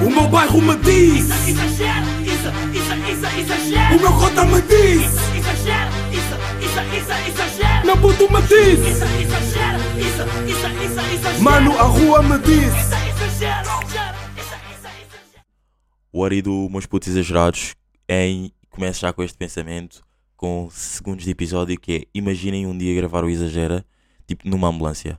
O meu bairro me diz Exagero, isso, isso, isso, exagero. O meu cota me diz Exagero, isso, isso, isso, exagero. Meu puto me diz Isso, exagero, isso, isso, isso, exagero. Mano, a rua me diz Isso, exagero, isso, isso. O Ari do Meus Putos Exagerados em começa já com este pensamento com segundos de episódio que é imaginem um dia gravar o Exagera tipo numa ambulância.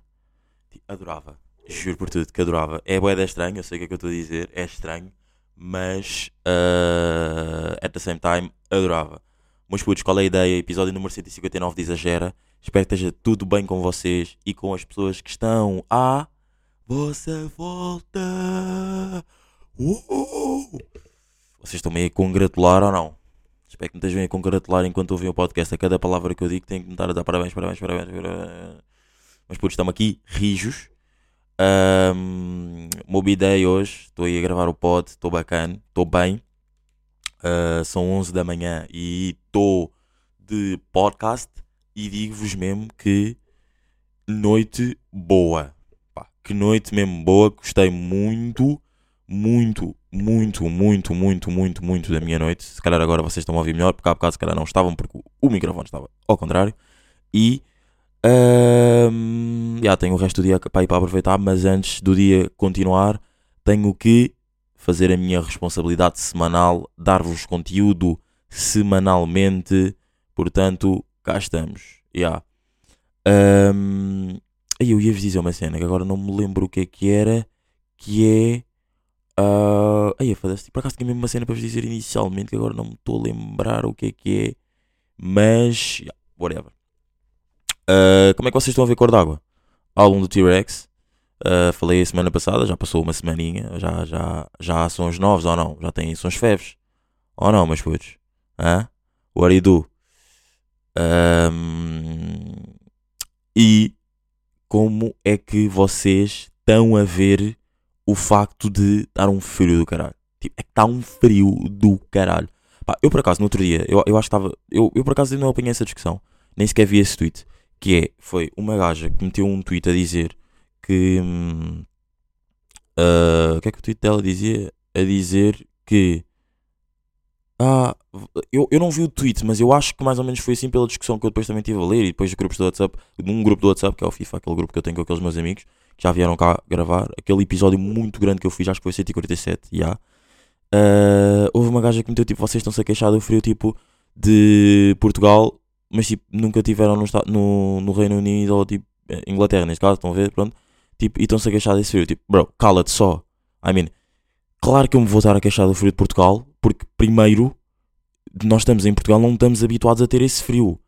Tipo, Adorava. Juro por tudo que adorava. É boeda estranho, eu sei o que é que eu estou a dizer, é estranho, mas uh, at the same time adorava. Meus putos, qual é a ideia? Episódio número 159 de Exagera. Espero que esteja tudo bem com vocês e com as pessoas que estão à vossa volta. Uh! Vocês estão meio a congratular ou não? Espero que me estejam a congratular enquanto ouvem o podcast. A cada palavra que eu digo tem que me estar a dar parabéns, parabéns, parabéns. parabéns. Mas putos, estamos aqui rijos. Um, Mobi Day hoje. Estou aí a gravar o pod. Estou bacana. Estou bem. Uh, são 11 da manhã e estou de podcast. E digo-vos mesmo que noite boa. Pá, que noite mesmo boa. Gostei muito, muito, muito, muito, muito, muito, muito da minha noite. Se calhar agora vocês estão a ouvir melhor, porque há bocado se calhar não estavam, porque o microfone estava ao contrário. E ahm, já tenho o resto do dia para ir para aproveitar, mas antes do dia continuar, tenho que fazer a minha responsabilidade semanal, dar-vos conteúdo semanalmente. Portanto, cá estamos. Ahm, aí eu ia-vos dizer uma cena que agora não me lembro o que é que era, que é. Uh, aí, foda-se, por acaso tinha mesmo uma cena para vos dizer inicialmente que agora não me estou a lembrar o que é que é, mas, yeah, whatever. Uh, como é que vocês estão a ver Cor d'Água? Álbum do T-Rex. Uh, falei a semana passada, já passou uma semaninha, já, já, já há sons novos ou não? Já tem sons feves? Ou não, meus putos? Hã? What do you do? Um, e como é que vocês estão a ver o facto de estar um frio do caralho? Tipo, é que está um frio do caralho. Pá, eu por acaso, no outro dia, eu, eu acho que estava. Eu, eu por acaso não apanhei essa discussão, nem sequer vi esse tweet. Que é, foi uma gaja que meteu um tweet a dizer que. ah, o que é que o tweet dela dizia? A dizer que. Ah, eu, eu não vi o tweet, mas eu acho que mais ou menos foi assim pela discussão que eu depois também estive a ler e depois de grupos do WhatsApp, num grupo do WhatsApp, que é o FIFA, aquele grupo que eu tenho com aqueles meus amigos, que já vieram cá gravar, aquele episódio muito grande que eu fiz, acho que foi 147, já. Ah, houve uma gaja que meteu tipo, vocês estão-se a queixar do frio tipo de Portugal, mas tipo, nunca tiveram no, no, no Reino Unido ou tipo Inglaterra, neste caso, estão a ver, pronto, tipo, e estão-se a queixar desse frio, tipo, bro, cala-te só. I mean, claro que eu me vou estar a queixar do frio de Portugal, porque primeiro, nós estamos em Portugal, não estamos habituados a ter esse frio.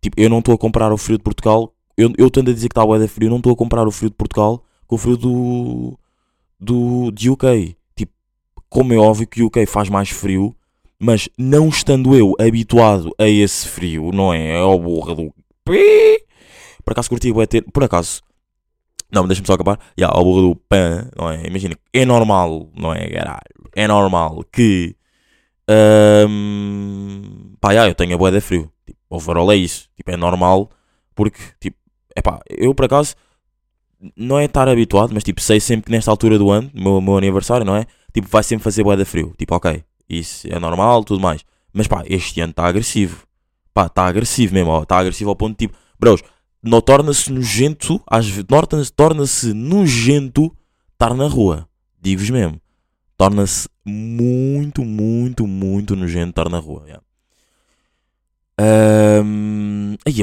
Tipo, eu não estou a comparar o frio de Portugal, eu, eu tendo a dizer que está a frio, eu não estou a comparar o frio de Portugal com o frio do, do de UK. Tipo, como é óbvio que o UK faz mais frio, mas não estando eu habituado a esse frio, não é? É o borra do. Por acaso curti bué ter, por acaso, não, deixa-me só acabar. Já, ao borra do pan, não é? Imagina, é normal, não é, caralho? É normal que, hum, pá, já, eu tenho a de frio. Tipo, overall é isso. Tipo, é normal, porque, tipo, é pá, eu por acaso, não é estar habituado, mas tipo, sei sempre que nesta altura do ano, meu, meu aniversário, não é? Tipo, vai sempre fazer de frio. Tipo, ok, isso é normal, tudo mais. Mas pá, este ano está agressivo. Pá, está agressivo mesmo. Está agressivo ao ponto de tipo, bros, torna-se nojento, às vezes, torna-se nojento estar na rua. Digo-vos mesmo. Torna-se muito, muito, muito nojento estar na rua. Yeah.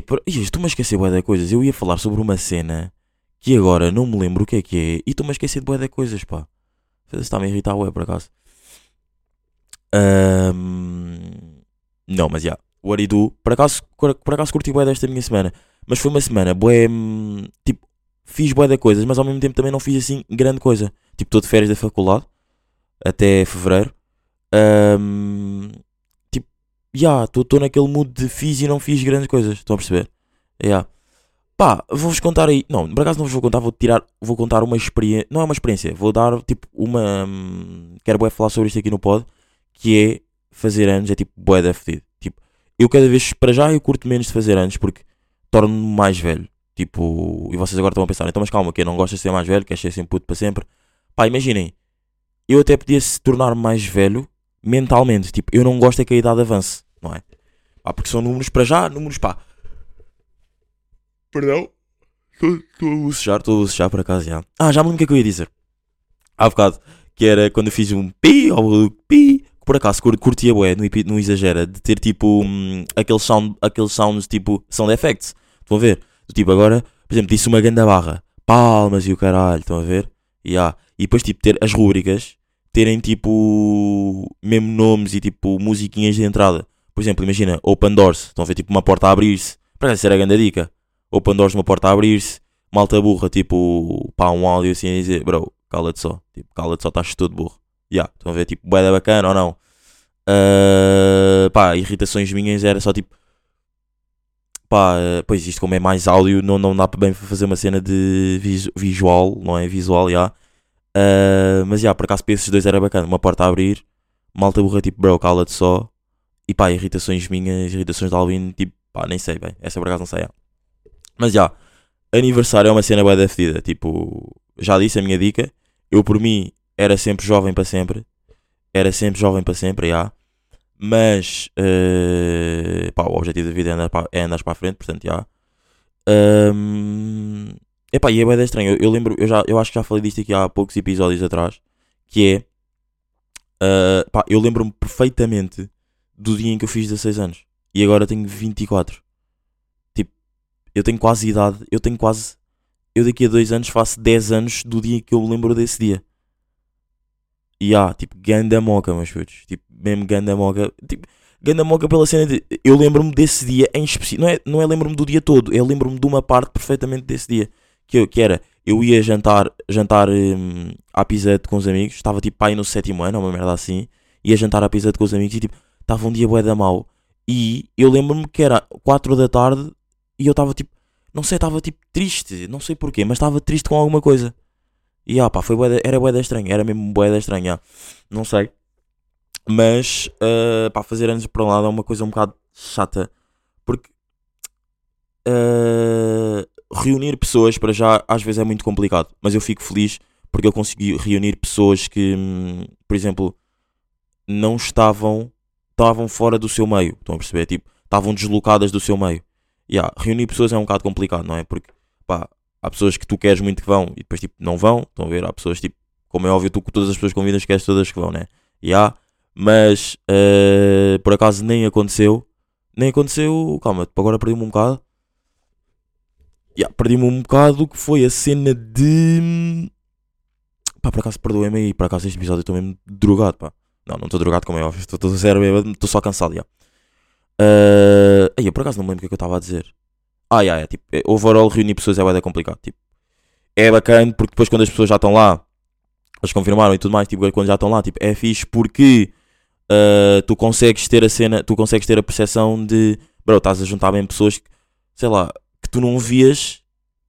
Por- ai, estou-me a esquecer bué de coisas. Eu ia falar sobre uma cena que agora não me lembro o que é que é e estou-me a esquecer de bué de coisas, pá. Está-me a irritar, ué, por acaso. Ahm, não, mas já. O Aridu, por acaso, por, acaso curti bué desta minha semana. Mas foi uma semana, bué, hum, tipo, fiz bué de coisas, mas ao mesmo tempo também não fiz assim grande coisa. Tipo, estou de férias da faculdade, até fevereiro. Ahm, tipo, já, estou naquele mood de fiz e não fiz grandes coisas, estão a perceber? Já. Pá, vou-vos contar aí. Não, por acaso não vos vou contar, vou tirar, vou contar uma experiência. Não é uma experiência, vou dar tipo uma. hum, quero bué falar sobre isto aqui no pod, que é fazer anos, é tipo bué da fedido. Tipo, eu cada vez, para já, eu curto menos de fazer anos porque torno-me mais velho. Tipo, e vocês agora estão a pensar, então mas calma, que não gostas de ser mais velho, queres ser sempre puto para sempre. Pá, imaginem, eu até podia se tornar mais velho mentalmente. Tipo, eu não gosto é que a idade avance, não é? Pá, porque são números para já, números pá. Perdão. Estou a bocejar, estou a bocejar por acaso já. Ah, já me lembro o que é que eu ia dizer. Há bocado, que era quando eu fiz um pi ou pi, por acaso cur- curtia bué, epi- no exagera, de ter tipo hum, aqueles, sound, aqueles sounds tipo sound effects. Estão a ver? Tipo agora, por exemplo, disse uma ganda barra, palmas e o caralho, estão a ver? Há. e depois tipo ter as rúbricas terem tipo mesmo nomes e tipo musiquinhas de entrada. Por exemplo, imagina Open Doors, estão a ver tipo uma porta a abrir-se. Para era a grande dica. Open Doors, uma porta a abrir-se. Malta burra, tipo, pá, um áudio assim a dizer, bro, cala-te só. Tipo, cala-te só, estás todo burro. Ya, estão a ver, tipo, boeda bacana ou não? Ah, pá, irritações minhas era só tipo, pá, eh, pois isto como é mais áudio, não, não dá bem fazer uma cena de visu- visual, não é? Visual, já. Ah, mas já, por acaso para esses dois era bacana. Uma porta a abrir, malta burra, tipo, bro, cala-te só. E pá, irritações minhas, irritações de Alvin, tipo, pá, nem sei bem. Essa por acaso não sei, já. Mas já, aniversário é uma cena bué da fedida. Tipo, já disse a minha dica. Eu por mim era sempre jovem para sempre. Era sempre jovem para sempre, já. Mas, eh, pá, o objetivo da vida é andar para, é andar para a frente, portanto, já. Ahm, epá, e é bué estranho. Eu, eu lembro, eu, já, eu acho que já falei disto aqui há poucos episódios atrás. Que é, ah, pá, eu lembro-me perfeitamente do dia em que eu fiz 16 anos. E agora tenho 24. Tipo, eu tenho quase idade, eu tenho quase. Eu daqui a dois anos faço 10 anos do dia que eu me lembro desse dia. E há, tipo, ganda moca, meus putos. Tipo, mesmo ganda moca. Tipo, ganda moca pela cena de. Eu lembro-me desse dia em específico. Não é, não é lembro-me do dia todo. Eu lembro-me de uma parte perfeitamente desse dia. Que, eu, que era, eu ia jantar, jantar hum, à Pisete com os amigos. Estava tipo pai no sétimo ano, uma merda assim. Ia jantar à Pisete com os amigos e tipo, estava um dia bué da mau. E eu lembro-me que era 4 da tarde e eu estava tipo, não sei, estava tipo triste, não sei porquê, mas estava triste com alguma coisa. E ah, pá, foi bué da- era bué da estranha, era mesmo bué da estranha, não sei. Mas, ah, pá, fazer anos para lado é uma coisa um bocado chata, porque ah, reunir pessoas para já às vezes é muito complicado, mas eu fico feliz porque eu consegui reunir pessoas que, hum, por exemplo, não estavam estavam fora do seu meio, estão a perceber? Tipo, estavam deslocadas do seu meio. Yeah, reunir pessoas é um bocado complicado, não é? Porque, pá, há pessoas que tu queres muito que vão e depois, tipo, não vão, estão a ver? Há pessoas, tipo, como é óbvio, tu com todas as pessoas convidas queres todas que vão, né? Yeah, mas, eh, por acaso, nem aconteceu. Nem aconteceu, calma, tipo, agora perdi-me um bocado. Yeah, perdi-me um bocado que foi a cena de. Pá, por acaso, perdoem-me aí, por acaso, este episódio eu estou mesmo drogado, pá. Não, não estou drogado, como é óbvio. Estou zero estou só cansado, já. Uh, aí, eu por acaso não me lembro o que é que eu estava a dizer. Ah, yeah, é, tipo, é, overall reunir pessoas é bem complicado. Tipo, é bacana porque depois quando as pessoas já estão lá, eles confirmaram e tudo mais, tipo, quando já estão lá, tipo, é fixe porque uh, tu consegues ter a cena, tu consegues ter a percepção de, bro, estás a juntar bem pessoas que, sei lá, que tu não vias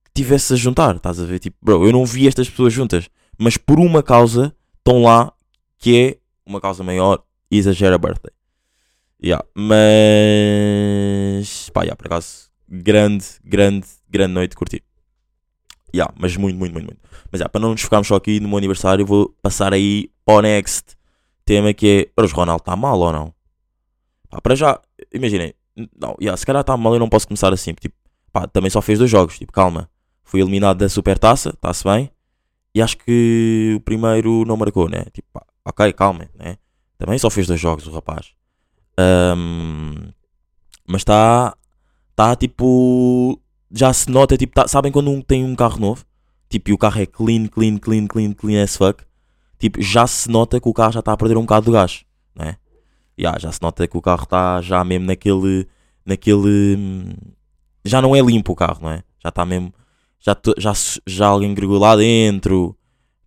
que tivesse a juntar, estás a ver? Tipo, bro, eu não vi estas pessoas juntas, mas por uma causa estão lá que é uma causa maior exagera birthday. Yeah, mas pá, yeah, por acaso, grande, grande, grande noite, curti. Yeah, mas muito, muito, muito, muito. Mas yeah, para não nos focarmos só aqui no meu aniversário, vou passar aí para o next tema que é. Mas o Ronaldo está mal ou não? Pá, para já, imaginem, não, yeah, se calhar está mal, eu não posso começar assim. Tipo, pá, também só fez dois jogos, tipo, calma. Fui eliminado da Supertaça, está-se bem. E acho que o primeiro não marcou, né? Tipo, pá, ok, calma, né? Também só fez dois jogos o rapaz. Ahm, mas está, tá, tipo, já se nota, tipo, tá- sabem quando um tem um carro novo? Tipo, e o carro é clean, clean, clean, clean, clean as fuck. Tipo, já se nota que o carro já está a perder um bocado do gás, né? Yeah, já se nota que o carro está já mesmo naquele, naquele, já não é limpo o carro, não é? Já está mesmo, já, já, já alguém gregou lá dentro,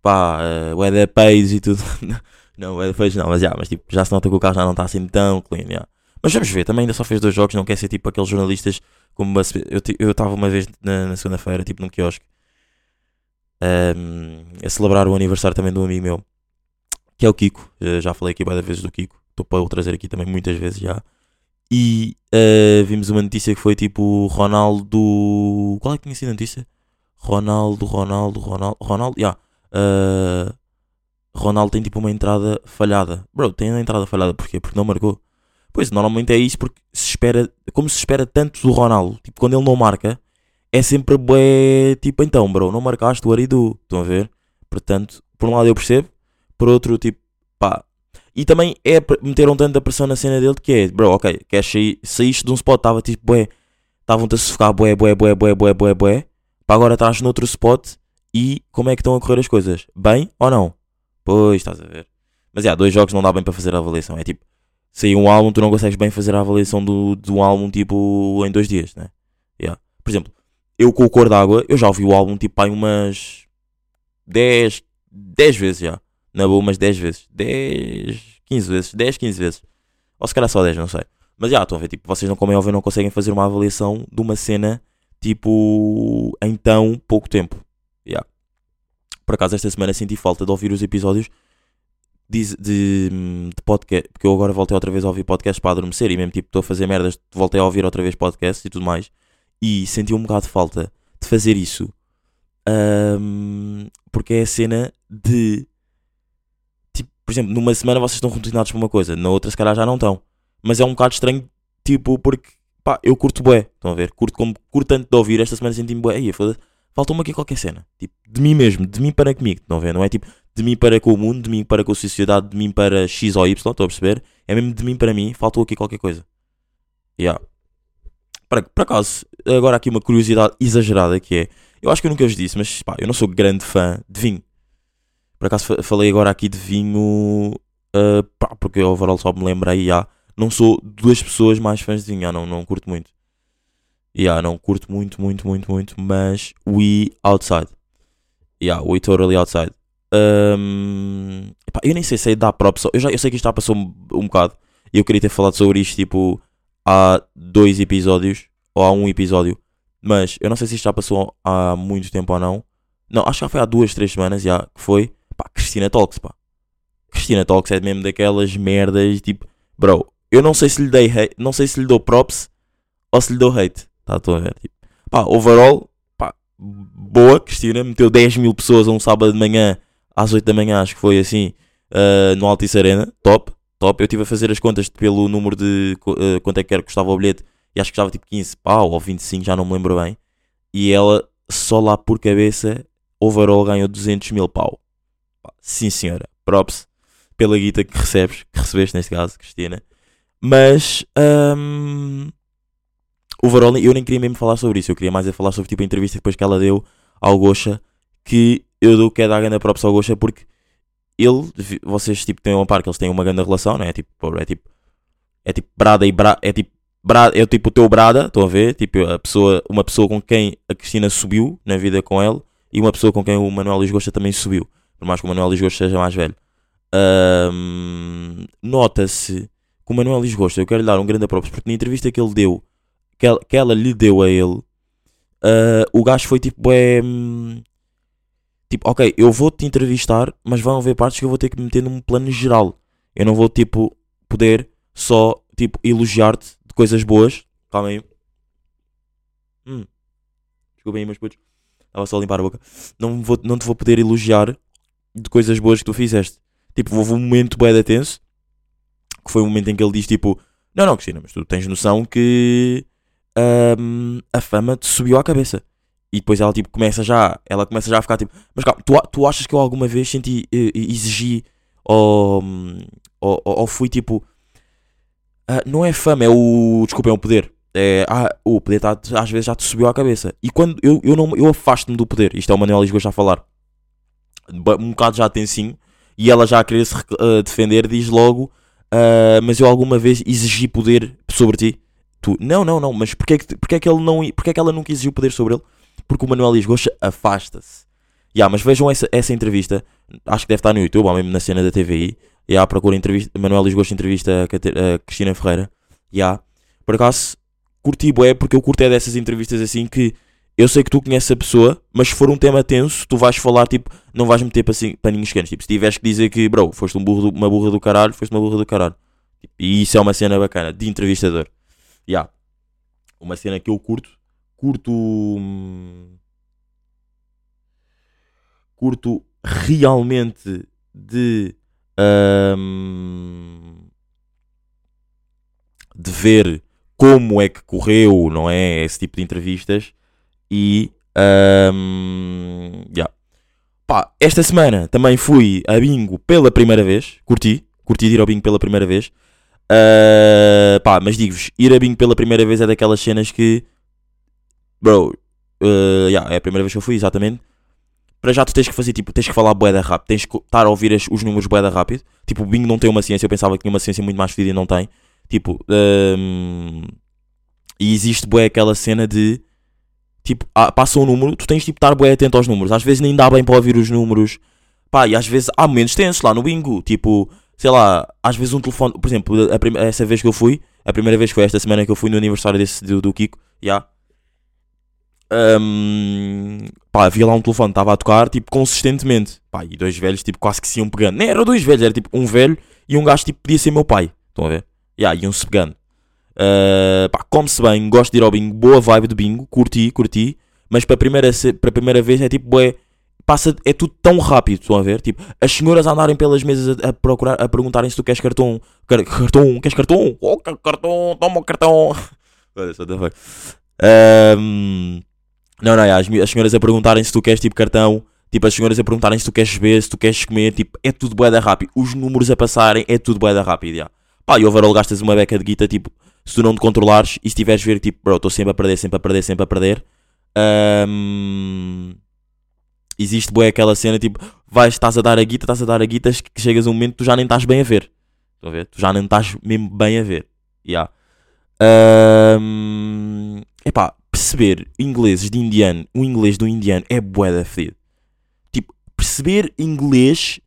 pá, uh, Eda Pace e tudo. não, Pace não, mas, já, mas tipo, já se nota que o carro já não está assim tão clean, yeah. Mas vamos ver, também ainda só fez dois jogos, não quer ser tipo aqueles jornalistas como a se- eu eu estava uma vez na, na segunda-feira, tipo num quiosque, ehm, a celebrar o aniversário também de um amigo meu, que é o Kiko. Eh, já falei aqui várias vezes do Kiko, estou para o trazer aqui também muitas vezes já. E eh, vimos uma notícia que foi tipo Ronaldo. Qual é que tinha sido a notícia? Ronaldo, Ronaldo, Ronaldo, Ronaldo, yeah. Eh, Ronaldo tem tipo uma entrada falhada. Bro, tem a entrada falhada porquê? Porque não marcou. Pois, normalmente é isso porque se espera, como se espera tanto do Ronaldo, tipo, quando ele não marca, é sempre bué, tipo, então, bro, não marcaste o Aridu, estão a ver? Portanto, por um lado eu percebo, por outro, tipo, pá. E também é, meteram tanta pressão na cena dele que é, bro, ok, queres sair, saíste de um spot, estava tipo, bué, estavam-te a sufocar, bué, bué, bué, bué, bué, bué, bué, para agora estás noutro spot e como é que estão a correr as coisas? Bem ou não? Pois, estás a ver. Mas, já, dois jogos não dá bem para fazer a avaliação, é tipo, sair um álbum, tu não consegues bem fazer a avaliação do, do álbum, tipo, em dois dias, né? Yeah. Por exemplo, eu com o Cor d'Água, eu já ouvi o álbum, tipo, há umas 10, 10 vezes já. Na boa, umas 10 vezes. 10, 15 vezes. 10, 15 vezes. Ou se calhar só 10, não sei. Mas já, estão a ver, tipo, vocês não, como é óbvio, não conseguem fazer uma avaliação de uma cena, tipo, em tão pouco tempo. Yeah. Por acaso, esta semana senti falta de ouvir os episódios de, de, de podcast, porque eu agora voltei outra vez a ouvir podcasts para adormecer e mesmo, tipo, estou a fazer merdas, voltei a ouvir outra vez podcasts e tudo mais. E senti um bocado de falta de fazer isso. Ahm, porque é a cena de tipo, por exemplo, numa semana vocês estão routinados para uma coisa, na outra se calhar já não estão. Mas é um bocado estranho, tipo, porque pá, eu curto bué, estão a ver? Curto como curto tanto de ouvir, esta semana senti-me bué, aí, foda falta-me aqui qualquer cena, tipo, de mim mesmo, de mim para comigo, a ver? Não é tipo de mim para com o mundo, de mim para com a sociedade, de mim para X ou Y, estão a perceber? É mesmo de mim para mim, faltou aqui qualquer coisa. Yeah. Por, por acaso, agora aqui uma curiosidade exagerada que é, eu acho que eu nunca vos disse, mas pá, eu não sou grande fã de vinho. Por acaso fa- falei agora aqui de vinho, ah, pá, porque eu overall só me lembrei, já, não sou duas pessoas mais fãs de vinho, já, não, não curto muito. Yeah, não curto muito, muito, muito, muito, mas we outside. Yeah, we totally outside. Um, epá, eu nem sei se é dar props. Eu, já, eu sei que isto já passou um, um bocado. E eu queria ter falado sobre isto tipo há dois episódios ou há um episódio. Mas eu não sei se isto já passou há muito tempo ou não. Não, acho que já foi há duas, três semanas já que foi. Pá, Cristina Talks, pá. Cristina Talks é mesmo daquelas merdas tipo, bro, eu não sei se lhe dei hate, não sei se lhe dou props ou se lhe dou hate. Tá, estou a ver. Tipo, pá, overall, pá, boa, Cristina, meteu 10 mil pessoas a um sábado de manhã às 8 da manhã, acho que foi assim, ah, no Altice Arena, top, top. Eu estive a fazer as contas pelo número de ah, quanto é que era que custava o bilhete e acho que custava tipo 15 pau ou 25, já não me lembro bem. E ela, só lá por cabeça, overall ganhou 200 mil pau. Sim, senhora, props pela guita que recebes, que recebeste neste caso, Cristina. Mas, hum, overall, eu nem queria mesmo falar sobre isso. Eu queria mais é falar sobre tipo, a entrevista depois que ela deu ao Gosha. Que eu dou que é dar grande props ao Gosha porque ele, vocês tipo, têm uma par que eles têm uma grande relação, não é? Tipo, é tipo, é tipo Brada e Brada, é tipo, Brada, é tipo o teu Brada, estão a ver? Tipo, a pessoa, uma pessoa com quem a Cristina subiu na vida com ele e uma pessoa com quem o Manuel Luís Gosta também subiu. Por mais que o Manuel Luís Gosta seja mais velho. Ahm, Nota-se que o Manuel Luís Gosta, eu quero lhe dar um grande props porque na entrevista que ele deu, que ela, que ela lhe deu a ele, ah, o gajo foi tipo, é, tipo, ok, eu vou-te entrevistar, mas vão haver partes que eu vou ter que meter num plano geral. Eu não vou, tipo, poder só, tipo, elogiar-te de coisas boas. Calma aí. Hum. Desculpem aí, meus putos. Estava só a limpar a boca. Não, vou, não te vou poder elogiar de coisas boas que tu fizeste. Tipo, houve um momento de tenso, que foi o momento em que ele diz, tipo, não, não, Cristina, mas tu tens noção que ahm, a fama te subiu à cabeça. E depois ela tipo começa já, ela começa já a ficar tipo, mas calma, tu, tu achas que eu alguma vez senti, eh, exigi ou, ou, ou- fui tipo, ah, não é fama, é o, desculpa, é o poder. É, ah, o poder tá, às vezes já te subiu à cabeça. E quando eu, eu, não, eu afasto-me do poder, isto é o Manuel Lisboa já a falar, um bocado já tensinho, e ela já a querer se ah, defender, diz logo, ah, mas eu alguma vez exigi poder sobre ti? Tu, não, não, não, mas porquê, que, porquê, que ele não, porquê que ela nunca exigiu poder sobre ele? Porque o Manuel Lisgocha afasta-se. Yeah, mas vejam essa, essa entrevista, acho que deve estar no YouTube, ou mesmo na cena da TVI. Yeah, procura entrevista, Manuel Lisgocha entrevista a, a Cristina Ferreira. Yeah. Por acaso, curti bué, porque eu curto é dessas entrevistas assim que eu sei que tu conheces a pessoa, mas se for um tema tenso, tu vais falar, tipo, não vais meter paninhos quentes. Tipo, se tiveres que dizer que, bro, foste um burro do- uma burra do caralho, foste uma burra do caralho. Tipo, e isso é uma cena bacana, de entrevistador. Yeah. Uma cena que eu curto. Curto. hum, Curto realmente de. ahm, de ver como é que correu, não é? Esse tipo de entrevistas. E. ahm, yeah. Pá, esta semana também fui a bingo pela primeira vez. Curti. Curti de ir ao bingo pela primeira vez. Ah, pá, mas digo-vos, ir a bingo pela primeira vez é daquelas cenas que. Bro, ah, yeah, é a primeira vez que eu fui, exatamente. Para já tu tens que fazer, tipo, tens que falar boeda rápido, tens que estar a ouvir as- os números boeda rápido. Tipo, o bingo não tem uma ciência, eu pensava que tinha uma ciência muito mais fedida e não tem. Tipo, hum, e existe bué aquela cena de tipo, ah, passa um número, tu tens tipo estar bué atento aos números. Às vezes nem dá bem para ouvir os números. Pá, e às vezes há momentos tensos lá no bingo. Tipo, sei lá, às vezes um telefone, por exemplo, a prim- essa vez que eu fui, a primeira vez foi esta semana que eu fui no aniversário desse, do, do Kiko, já. Hum, pá, havia lá um telefone, estava a tocar, tipo, consistentemente. Pá, e dois velhos, tipo, quase que se iam pegando. Nem eram dois velhos, era tipo um velho e um gajo, tipo, podia ser meu pai. Estão a ver? Ya, iam-se pegando. Uh, pá, come-se bem, gosto de ir ao bingo, boa vibe de bingo, curti, curti. Mas para a primeira, para primeira vez é tipo, bué, passa, é tudo tão rápido, estão a ver? Tipo, as senhoras a andarem pelas mesas a, a procurar, a perguntarem se tu queres cartão. Car- cartão, queres cartão? Oh, ca- cartão, toma o cartão. The fuck. Ahm, não, não, é, as, as senhoras a perguntarem se tu queres tipo cartão. Tipo, as senhoras a perguntarem se tu queres beber, se tu queres comer. Tipo, é tudo bué da rápido. Os números a passarem, é tudo bué da rápido, já. Pá, e overall gastas uma beca de guita, tipo, se tu não te controlares e se tiveres ver, tipo, bro, estou sempre a perder, sempre a perder, sempre a perder. Ahm, existe bué aquela cena, tipo, vais, estás a dar a guita, estás a dar a guita, que chegas a um momento tu já nem estás bem a ver. Estão a ver? Tu já nem estás mesmo bem a ver. Já. Ahm, epá, perceber ingleses de indiano, o inglês do indiano é bué da fedido. Tipo, perceber inglês,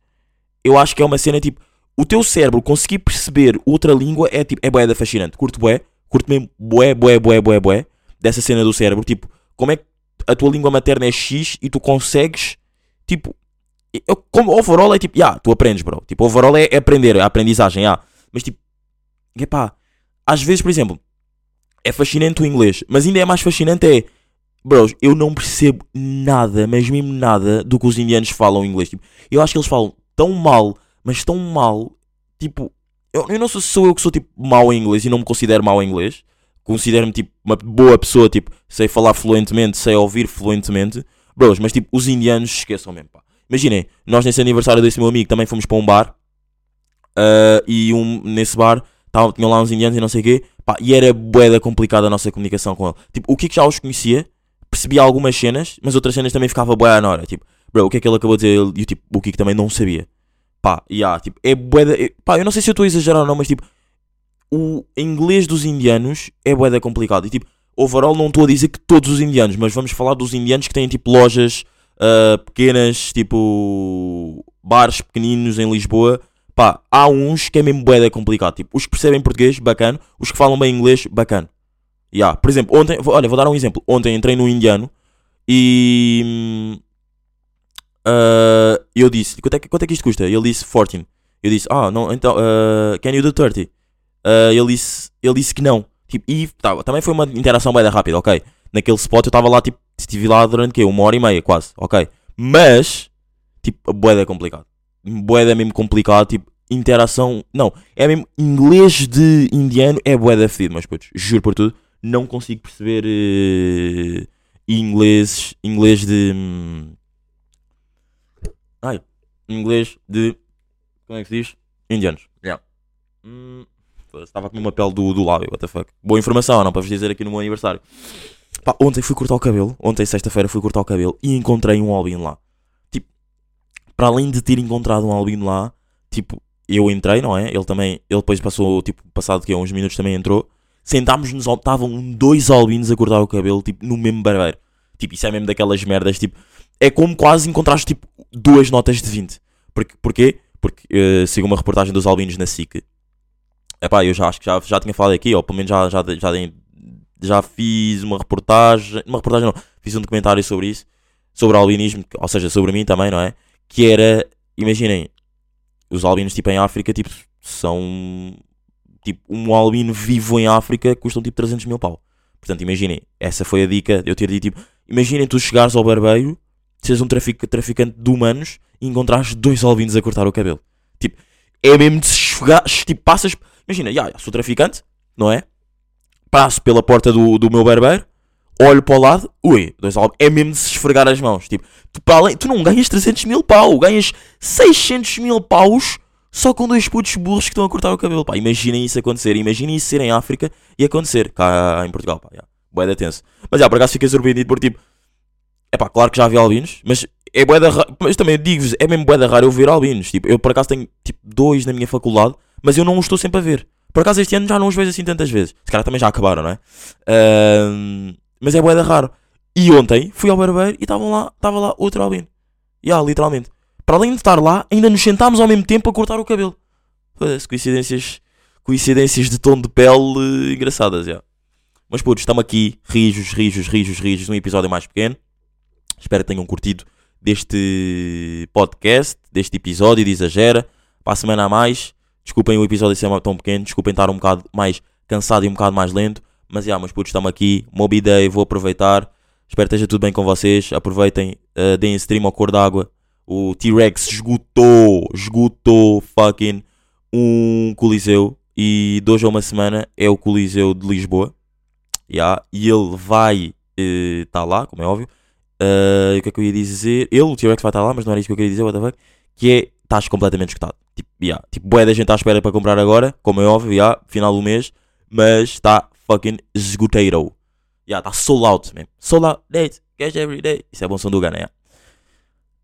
eu acho que é uma cena tipo, o teu cérebro conseguir perceber outra língua é tipo, é bué da fascinante. Curto bué, curto mesmo bué, bué, bué, bué, bué, dessa cena do cérebro. Tipo, como é que a tua língua materna é X e tu consegues, tipo, eu, como overall é tipo, yeah, tu aprendes, bro. Tipo, overall é, é aprender, é aprendizagem, yeah. Mas tipo, epá, às vezes, por exemplo, é fascinante o inglês, mas ainda é mais fascinante é, bros, eu não percebo nada, mas mesmo nada do que os indianos falam inglês. Tipo, eu acho que eles falam tão mal, mas tão mal, tipo, eu, eu não sei se sou eu que sou tipo mau em inglês e não me considero mau em inglês. Considero-me tipo uma boa pessoa, tipo, sei falar fluentemente, sei ouvir fluentemente. Bros, mas tipo, os indianos esqueçam mesmo, pá. Imaginem, nós nesse aniversário desse meu amigo também fomos para um bar ah, e um, nesse bar tavam, tinham lá uns indianos e não sei o quê, pá, e era boeda complicada a nossa comunicação com ele. Tipo, o Kiko já os conhecia, percebia algumas cenas, mas outras cenas também ficava boeda na hora. Tipo, bro, o que é que ele acabou de dizer? E tipo, o Kiko também não sabia. Pá, e yeah, tipo, é boeda. é- pá, eu não sei se eu estou a exagerar ou não, mas tipo, o inglês dos indianos é boeda complicado. E tipo, overall não estou a dizer que todos os indianos, mas vamos falar dos indianos que têm tipo lojas ah, pequenas, tipo bares pequeninos em Lisboa. Pá, há uns que é mesmo boeda complicado. Tipo, os que percebem português, bacana. Os que falam bem inglês, bacana. Yeah. Por exemplo, ontem, olha, vou dar um exemplo. Ontem entrei no indiano e ah, eu disse, quanto é, quanto é que isto custa? Ele disse 14. Eu disse, ah, não, então, ah, can you do 30? Ah, ele, disse, ele disse que não. Tipo, e tá, também foi uma interação bem rápida, ok? Naquele spot eu estava lá, tipo, estive lá durante quê? Uma hora e meia, quase, ok? Mas, tipo, boeda é complicado. Boeda é mesmo complicado, tipo, interação. Não, é mesmo inglês de indiano é boeda fedido, mas putz, juro por tudo, não consigo perceber eh, inglês, inglês de. hum, Ai, inglês de. Como é que se diz? Indianos. Yeah. Hum, Estava com uma pele do, do lábio, what the fuck. Boa informação, não para vos dizer aqui no meu aniversário. Pá, ontem fui cortar o cabelo. Ontem, sexta-feira, fui cortar o cabelo e encontrei um albino lá. Tipo, para além de ter encontrado um albino lá, tipo, eu entrei, não é? Ele também, ele depois passou, tipo, passado que uns minutos também entrou. Sentámos-nos, estavam dois albinos a cortar o cabelo, tipo, no mesmo barbeiro. Tipo, isso é mesmo daquelas merdas, tipo, é como quase encontraste, tipo, duas notas de 20. Porque, porquê? Porque, eh, sigo uma reportagem dos albinos na SIC. Epá, eu já acho que já, já tinha falado aqui, ou pelo menos já, já, já, já fiz uma reportagem, uma reportagem não, fiz um documentário sobre isso, sobre albinismo, ou seja, sobre mim também, não é? Que era, imaginem, os albinos tipo em África, tipo, são, tipo, um albino vivo em África custam tipo 300 mil pau. Portanto, imaginem, essa foi a dica eu ter dito, tipo, imaginem tu chegares ao barbeiro, seres um trafic, traficante de humanos e encontrares dois albinos a cortar o cabelo. Tipo, é mesmo de se esfregar, tipo, passas, imagina, já, já, sou traficante, não é? Passo pela porta do, do meu barbeiro, olho para o lado, ui, dois albinos, é mesmo de se esfregar as mãos. Tipo, tu, além, tu não ganhas 300 mil pau, ganhas 600 mil paus só com dois putos burros que estão a cortar o cabelo. Pá, imaginem isso acontecer, imaginem isso ser em África e acontecer cá em Portugal, pá. Bué da tenso. Mas já, por acaso fiquei surpreendido por tipo, é pá, claro que já vi albinos, mas é bué da ra- mas também digo-vos, é mesmo bué da raro eu ver albinos. Tipo, eu por acaso tenho tipo dois na minha faculdade, mas eu não os estou sempre a ver. Por acaso este ano já não os vejo assim tantas vezes. Se calhar também já acabaram, não é? Ahm, mas é bué da raro. E ontem fui ao barbeiro e estavam lá, estava lá outro albino. Ya, literalmente. Para além de estar lá, ainda nos sentámos ao mesmo tempo a cortar o cabelo. Coincidências, coincidências de tom de pele engraçadas, já. Mas putos, estamos aqui, rijos, rijos, rijos, rijos, num episódio mais pequeno. Espero que tenham curtido deste podcast, deste episódio de Exagera. Para a semana a mais. Desculpem o episódio ser tão pequeno, desculpem estar um bocado mais cansado e um bocado mais lento. Mas já, meus putos, estamos aqui. Moby Day, vou aproveitar. Espero que esteja tudo bem com vocês. Aproveitem, uh, deem stream ao cor d'água. O T-Rex esgotou, esgotou fucking um Coliseu. E de hoje a uma semana é o Coliseu de Lisboa. Yeah, e ele vai estar lá, como é óbvio. Uh, o que é que eu ia dizer? Ele, o T-Rex, vai estar lá, mas não era isso que eu queria dizer, what the fuck? Que é, estás completamente escutado. Tipo, yeah, tipo, boé da gente à espera para comprar agora, como é óbvio, yeah, final do mês. Mas está fucking esgoteiro. Yeah, está sold out mesmo. Sold out, date, cash every day. Isso é bom som do Gana, yeah.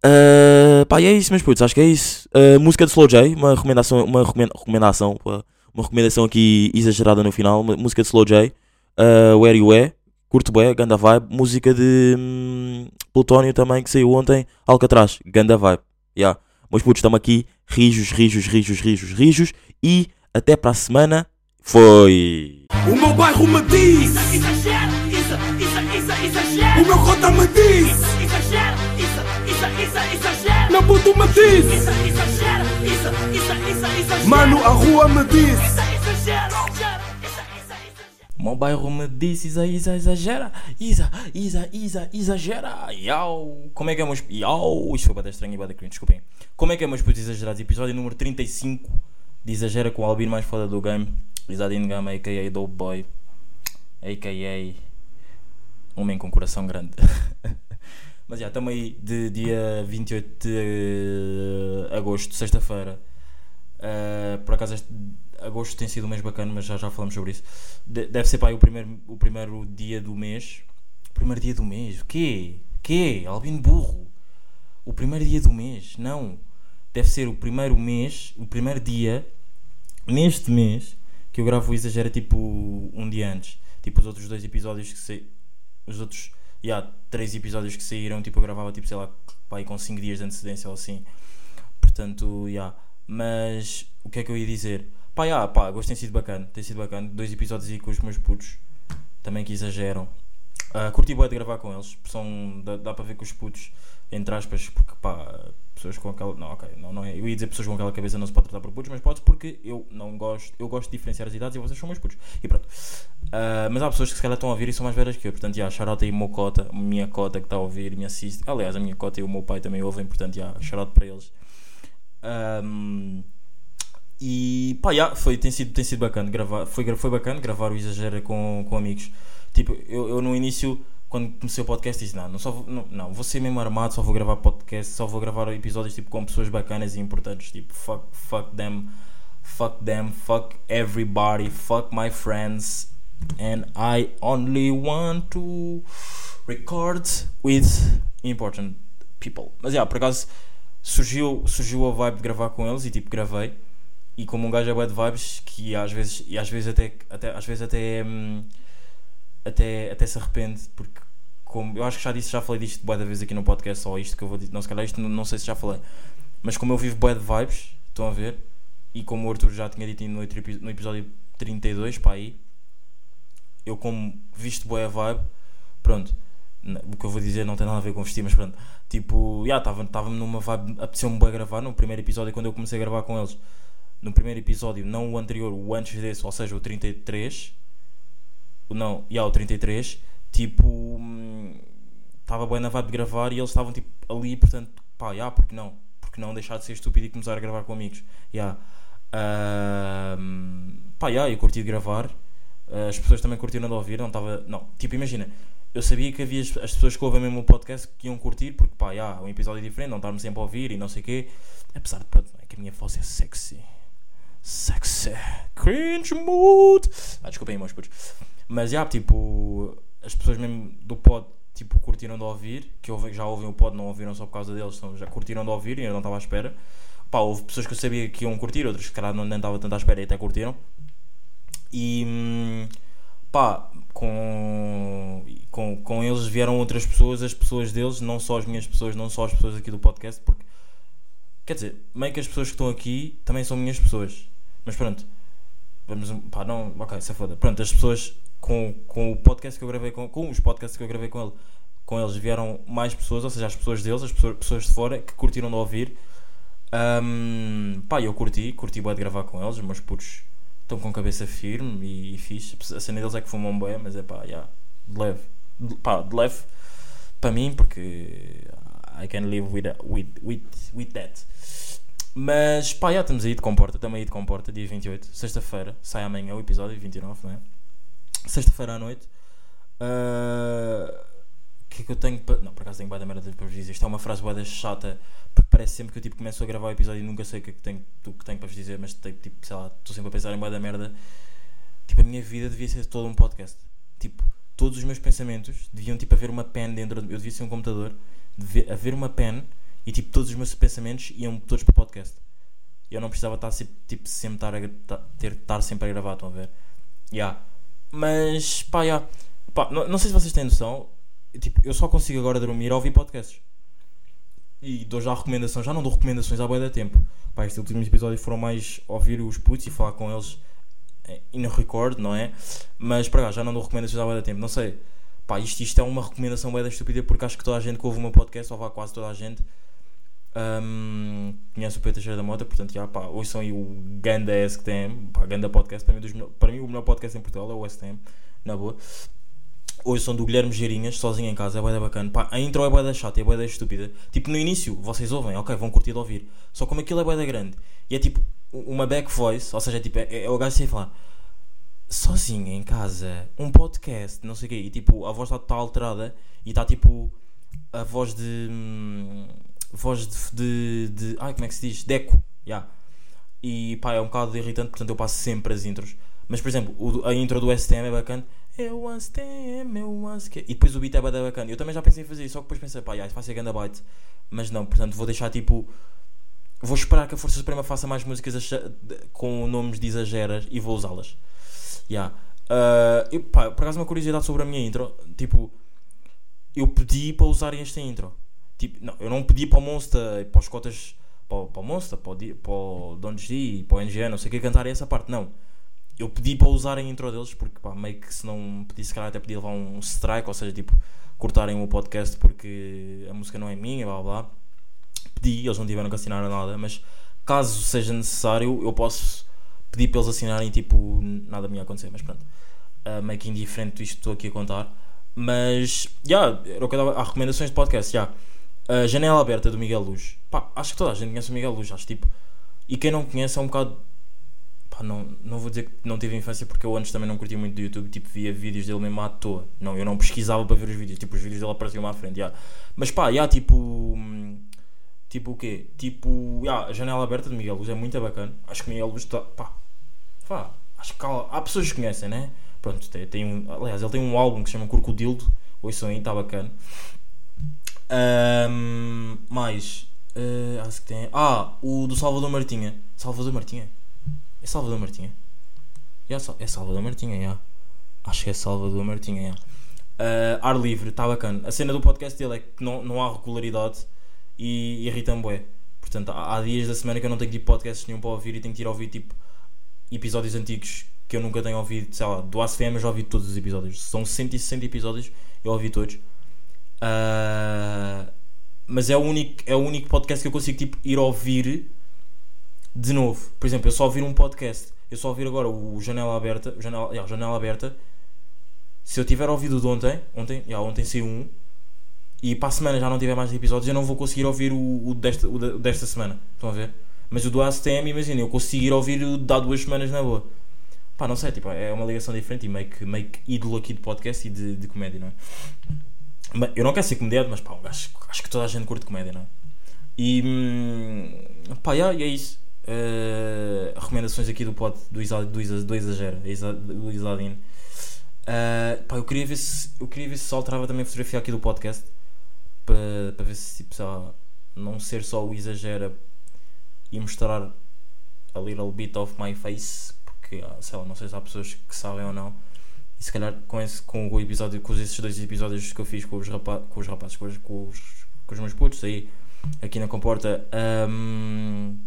Uh, pá, e é isso, meus putos, acho que é isso. Uh, música de Slow J, uma recomendação, uma recomenda- recomendação, uma recomendação aqui exagerada no final. Música de Slow J, uh, Where You É, curto bué, ganda vibe. Música de hum, Plutónio também, que saiu ontem, Alcatraz, ganda vibe. Yeah. Meus putos, estamos aqui, rijos, rijos, rijos, rijos, rijos. E até para a semana, foi! O meu bairro me diz, Isso, exagero, isso, isso, isso, exagero. o meu cota me diz, isso, isso, exagero. meu puto me diz, Isso, exagero, isso, exagero. mano, a rua me diz. Isso, exagero, exagero. Meu bairro me disse, Isa, Isa, exagera, Isa, Isa, Isa, exagera, Iau. Como é que é, meus... Iau. Isto foi bada estranho e bada cringe, desculpem. Como é que é, meus putos exagerados? Episódio número 35 de Exagera com o Albino mais foda do game. Isadine Gama, a.k.a. Dope Boy, a.k.a. Homem com coração grande. Mas já, estamos aí de dia 28 de agosto, sexta-feira. Uh, por acaso este agosto tem sido um mês bacana, mas já, já falamos sobre isso. De- deve ser pá, aí o, primeiro, o primeiro dia do mês. Primeiro dia do mês? O quê? O quê? Albino burro. O primeiro dia do mês? Não. Deve ser o primeiro mês, o primeiro dia, neste mês, que eu gravo o Exagera tipo um dia antes. Tipo os outros dois episódios que sei. Os outros. Yeah, três episódios que saíram, tipo, eu gravava tipo, sei lá, pá, aí com 5 dias de antecedência ou assim. Portanto, yeah. Mas o que é que eu ia dizer? Pá, yeah, pá, gosto tem sido bacana, tem sido bacana. Dois episódios aí com os meus putos também que exageram. Ah, curti bué de gravar com eles, são, dá, dá para ver com os putos, entre aspas, porque pá, pessoas com aquela. Não, ok, não, não é. Eu ia dizer pessoas com aquela cabeça não se pode tratar por putos, mas pode porque eu não gosto, eu gosto de diferenciar as idades e vocês são meus putos. E pronto. Ah, mas há pessoas que se calhar estão a ouvir e são mais velhas que eu, portanto, já, shout aí o meu cota, minha cota que está a ouvir e me assiste. Aliás, a minha cota e o meu pai também ouvem, portanto, já, shout para eles. Ahm, e pá, yeah, foi, tem, sido, tem sido bacana gravar. Foi, foi bacana gravar o Exagera com, com amigos. Tipo, eu, eu no início, quando comecei o podcast, disse: Não, não, só vou, não, não, vou ser mesmo armado, só vou gravar podcast, só vou gravar episódios tipo, com pessoas bacanas e importantes. Tipo, fuck, fuck them, fuck them, fuck everybody, fuck my friends. And I only want to record with important people. Mas yeah, por acaso surgiu, surgiu a vibe de gravar com eles e tipo gravei. E como um gajo é de vibes, que às vezes, e às vezes até, até, às vezes até, hum, até, até se arrepende, porque como, eu acho que já disse, já falei disto bué da vez aqui no podcast, só isto que eu vou dizer, não, se calhar isto não, não sei se já falei, mas como eu vivo de vibes, estão a ver, e como o Arthur já tinha dito no, no episódio 32, para aí, eu como visto bué a vibe, pronto, o que eu vou dizer não tem nada a ver com vestir, mas pronto, tipo, já estava tava numa vibe, apeteceu-me bué gravar, no primeiro episódio, quando eu comecei a gravar com eles, no primeiro episódio, não o anterior, o antes desse, ou seja, o 33, o não, e yeah, o 33, tipo, estava bem na vibe de gravar e eles estavam tipo ali, portanto, pá, yeah, porque não? Por- porque não deixar de ser estúpido e começar a gravar com amigos. Yeah. Ahm, pá, yeah, eu curti de gravar. As pessoas também curtiram de ouvir, não estava. Não, tipo, imagina, eu sabia que havia as, as pessoas que ouvem mesmo o podcast que iam curtir, porque pá, yeah, um episódio diferente, não estar-me sempre a ouvir e não sei o quê. Apesar de, pronto, é que a minha voz é sexy. Sexy. Cringe mood. Ah, desculpem, meus putos. Mas, já, tipo, as pessoas mesmo do pod, tipo, curtiram de ouvir, que já ouvem o pod, não ouviram só por causa deles, então já curtiram de ouvir e eu não estava à espera. Pá, houve pessoas que eu sabia que iam curtir, outras que, calhar, não estava tanto à espera e até curtiram. E, hum, pá, com, com, com eles vieram outras pessoas, as pessoas deles, não só as minhas pessoas, não só as pessoas aqui do podcast, porque, quer dizer, meio que as pessoas que estão aqui também são minhas pessoas. Mas pronto, vamos, pá, não, ok, se foda. Pronto, as pessoas com, com o podcast que eu gravei com, com os podcasts que eu gravei com ele, com eles vieram mais pessoas, ou seja, as pessoas deles, as pessoas, pessoas de fora que curtiram de ouvir. Ahm, pá, eu curti, curti bué de gravar com eles, meus putos estão com cabeça firme e, e fixe. A cena deles é que fumam bué, mas é pá, já, de leve. De, pá, de leve para mim, porque I can live with, with, with, with that. Mas pá, já estamos aí de comporta, estamos aí de comporta, dia 28, sexta-feira, sai amanhã o episódio, 29, não é? Sexta-feira à noite. O que é que eu tenho para. Não, por acaso tenho da merda para vos dizer. Isto é uma frase bué da chata, porque parece sempre que eu tipo, começo a gravar o episódio e nunca sei o que é que tenho, que tenho para vos dizer, mas tenho, tipo, sei lá, estou sempre a pensar em da merda. Tipo, a minha vida devia ser todo um podcast. Tipo, todos os meus pensamentos deviam tipo haver uma pen dentro de... Eu devia ser um computador, devia haver uma pen e tipo todos os meus pensamentos iam todos para o podcast. E eu não precisava estar sempre, tipo, sempre estar a, ter, estar sempre a gravar, estão a ver? Yeah. Mas, pá, yeah. Pá, não, não sei se vocês têm noção, tipo, eu só consigo agora dormir a ouvir podcasts. E dou já recomendação, já não dou recomendações há da tempo. Pá, estes últimos episódios foram mais ouvir os putos e falar com eles eh, in record, não é? Mas para cá, já não dou recomendações há da tempo. Não sei, pá, isto, isto é uma recomendação da estúpida porque acho que toda a gente que ouve o meu podcast, ou vá quase toda a gente, hum, conhece o Pedro Teixeira da Mota, portanto, já, pá, ouçam aí o Ganda STM, pá, Ganda Podcast, para mim, dos para mim o melhor podcast em Portugal é o STM, na boa. Ouçam do Guilherme Geirinhas, sozinho em casa, é da bacana. Pá, a intro é bué da chata, é da estúpida. Tipo, no início, vocês ouvem, ok, vão curtir de ouvir. Só como aquilo é da grande. E é tipo, uma back voice, ou seja, é tipo, é, é o gajo sem falar sozinho em casa, um podcast, não sei o quê, e tipo, a voz está tá alterada e está tipo a voz de. hum, voz de, de, de- Ai, como é que se diz? Deco, já. E pá, é um bocado irritante, portanto eu passo sempre as intros. Mas por exemplo, o- a intro do STM é bacana. Eu STM, eu STM. E depois o beat é bacana. Eu também já pensei em fazer isso, só que depois pensei, pá, já, isso vai ser ganda byte. Mas não, portanto vou deixar tipo. Vou esperar que a Força Suprema faça mais músicas com nomes de exageras e vou usá-las. Yeah. Uh, eu, pá, por acaso uma curiosidade sobre a minha intro, tipo, eu pedi para usarem esta intro. Tipo, não, eu não pedi para o Monster, para os cotas, para, para o Monster, para o, Di- para o Don G, para o NGN, não sei o que, cantarem essa parte. Não. Eu pedi para usarem a intro deles, porque pá, meio que se não pedisse, se calhar até podia levar um strike, ou seja, tipo, cortarem o podcast porque a música não é minha, blá blá. Pedi, eles não tiveram que assinar nada, mas caso seja necessário, eu posso pedir para eles assinarem tipo nada me ia acontecer, mas pronto. Uh, meio que indiferente isto que estou aqui a contar. Mas, já, era o que eu dava. Há recomendações de podcast, já. A Janela Aberta do Miguel Luz. Pá, acho que toda a gente conhece o Miguel Luz, acho tipo. E quem não conhece é um bocado. Pá, não, não vou dizer que não tive infância porque eu antes também não curtia muito do YouTube, tipo, via vídeos dele mesmo à toa. Não, eu não pesquisava para ver os vídeos, tipo, os vídeos dele apareciam à frente, já. Mas pá, já, tipo. Tipo o quê? Tipo, já, a Janela Aberta do Miguel Luz é muito bacana. Acho que o Miguel Luz está. Pá, pá, acho que há, há pessoas que conhecem, né? Pronto, tem, tem um, aliás, ele tem um álbum que se chama Crocodildo. Ouçam aí, está bacana. Ahm, mais, eh, acho que tem. Ah, o do Salvador Martinha. Salvador Martinha? É Salvador Martinha? Sal- é Salvador Martinha, já. Acho que é Salvador Martinha, já. Ah, ar livre, está bacana. A cena do podcast dele é que não, não há regularidade e irrita-me bué. Portanto, há, há dias da semana que eu não tenho tipo podcasts nenhum para ouvir e tenho que ir ouvir tipo episódios antigos que eu nunca tenho ouvido. Sei lá, do ACFM eu já ouvi todos os episódios. São 160 episódios, eu ouvi todos. Ah, mas é o, único, é o único podcast que eu consigo tipo, ir ouvir de novo. Por exemplo, eu só ouvir um podcast. Eu só ouvir agora o Janela Aberta. Janela, yeah, Janela Aberta. Se eu tiver ouvido de ontem, ontem, yeah, ontem saiu um. e para a semana já não tiver mais episódios, eu não vou conseguir ouvir o, o desta, o desta semana. Estão a ver? Mas o do ACTM, imagina, eu conseguir ouvir o de há duas semanas na boa. Pá, não sei, tipo, é uma ligação diferente e meio que, meio que ídolo aqui de podcast e de, de comédia, não é? Eu não quero ser comediante, mas pá, acho, acho que toda a gente curte comédia, não é? E hum, pá, yeah, e é isso. Uh, recomendações aqui do pod do, Isa, do, Isa, do Exagero, do Isadine. Uh, pá, eu queria ver se eu queria ver se alterava também a fotografia aqui do podcast para para ver se tipo, lá, não ser só o exagera e mostrar a little bit of my face porque ah, sei lá, não sei se há pessoas que sabem ou não e se calhar com, esse, com o episódio com esses dois episódios que eu fiz com os, rapa, com os rapazes com os, com os, com os meus putos aí aqui na comporta hum,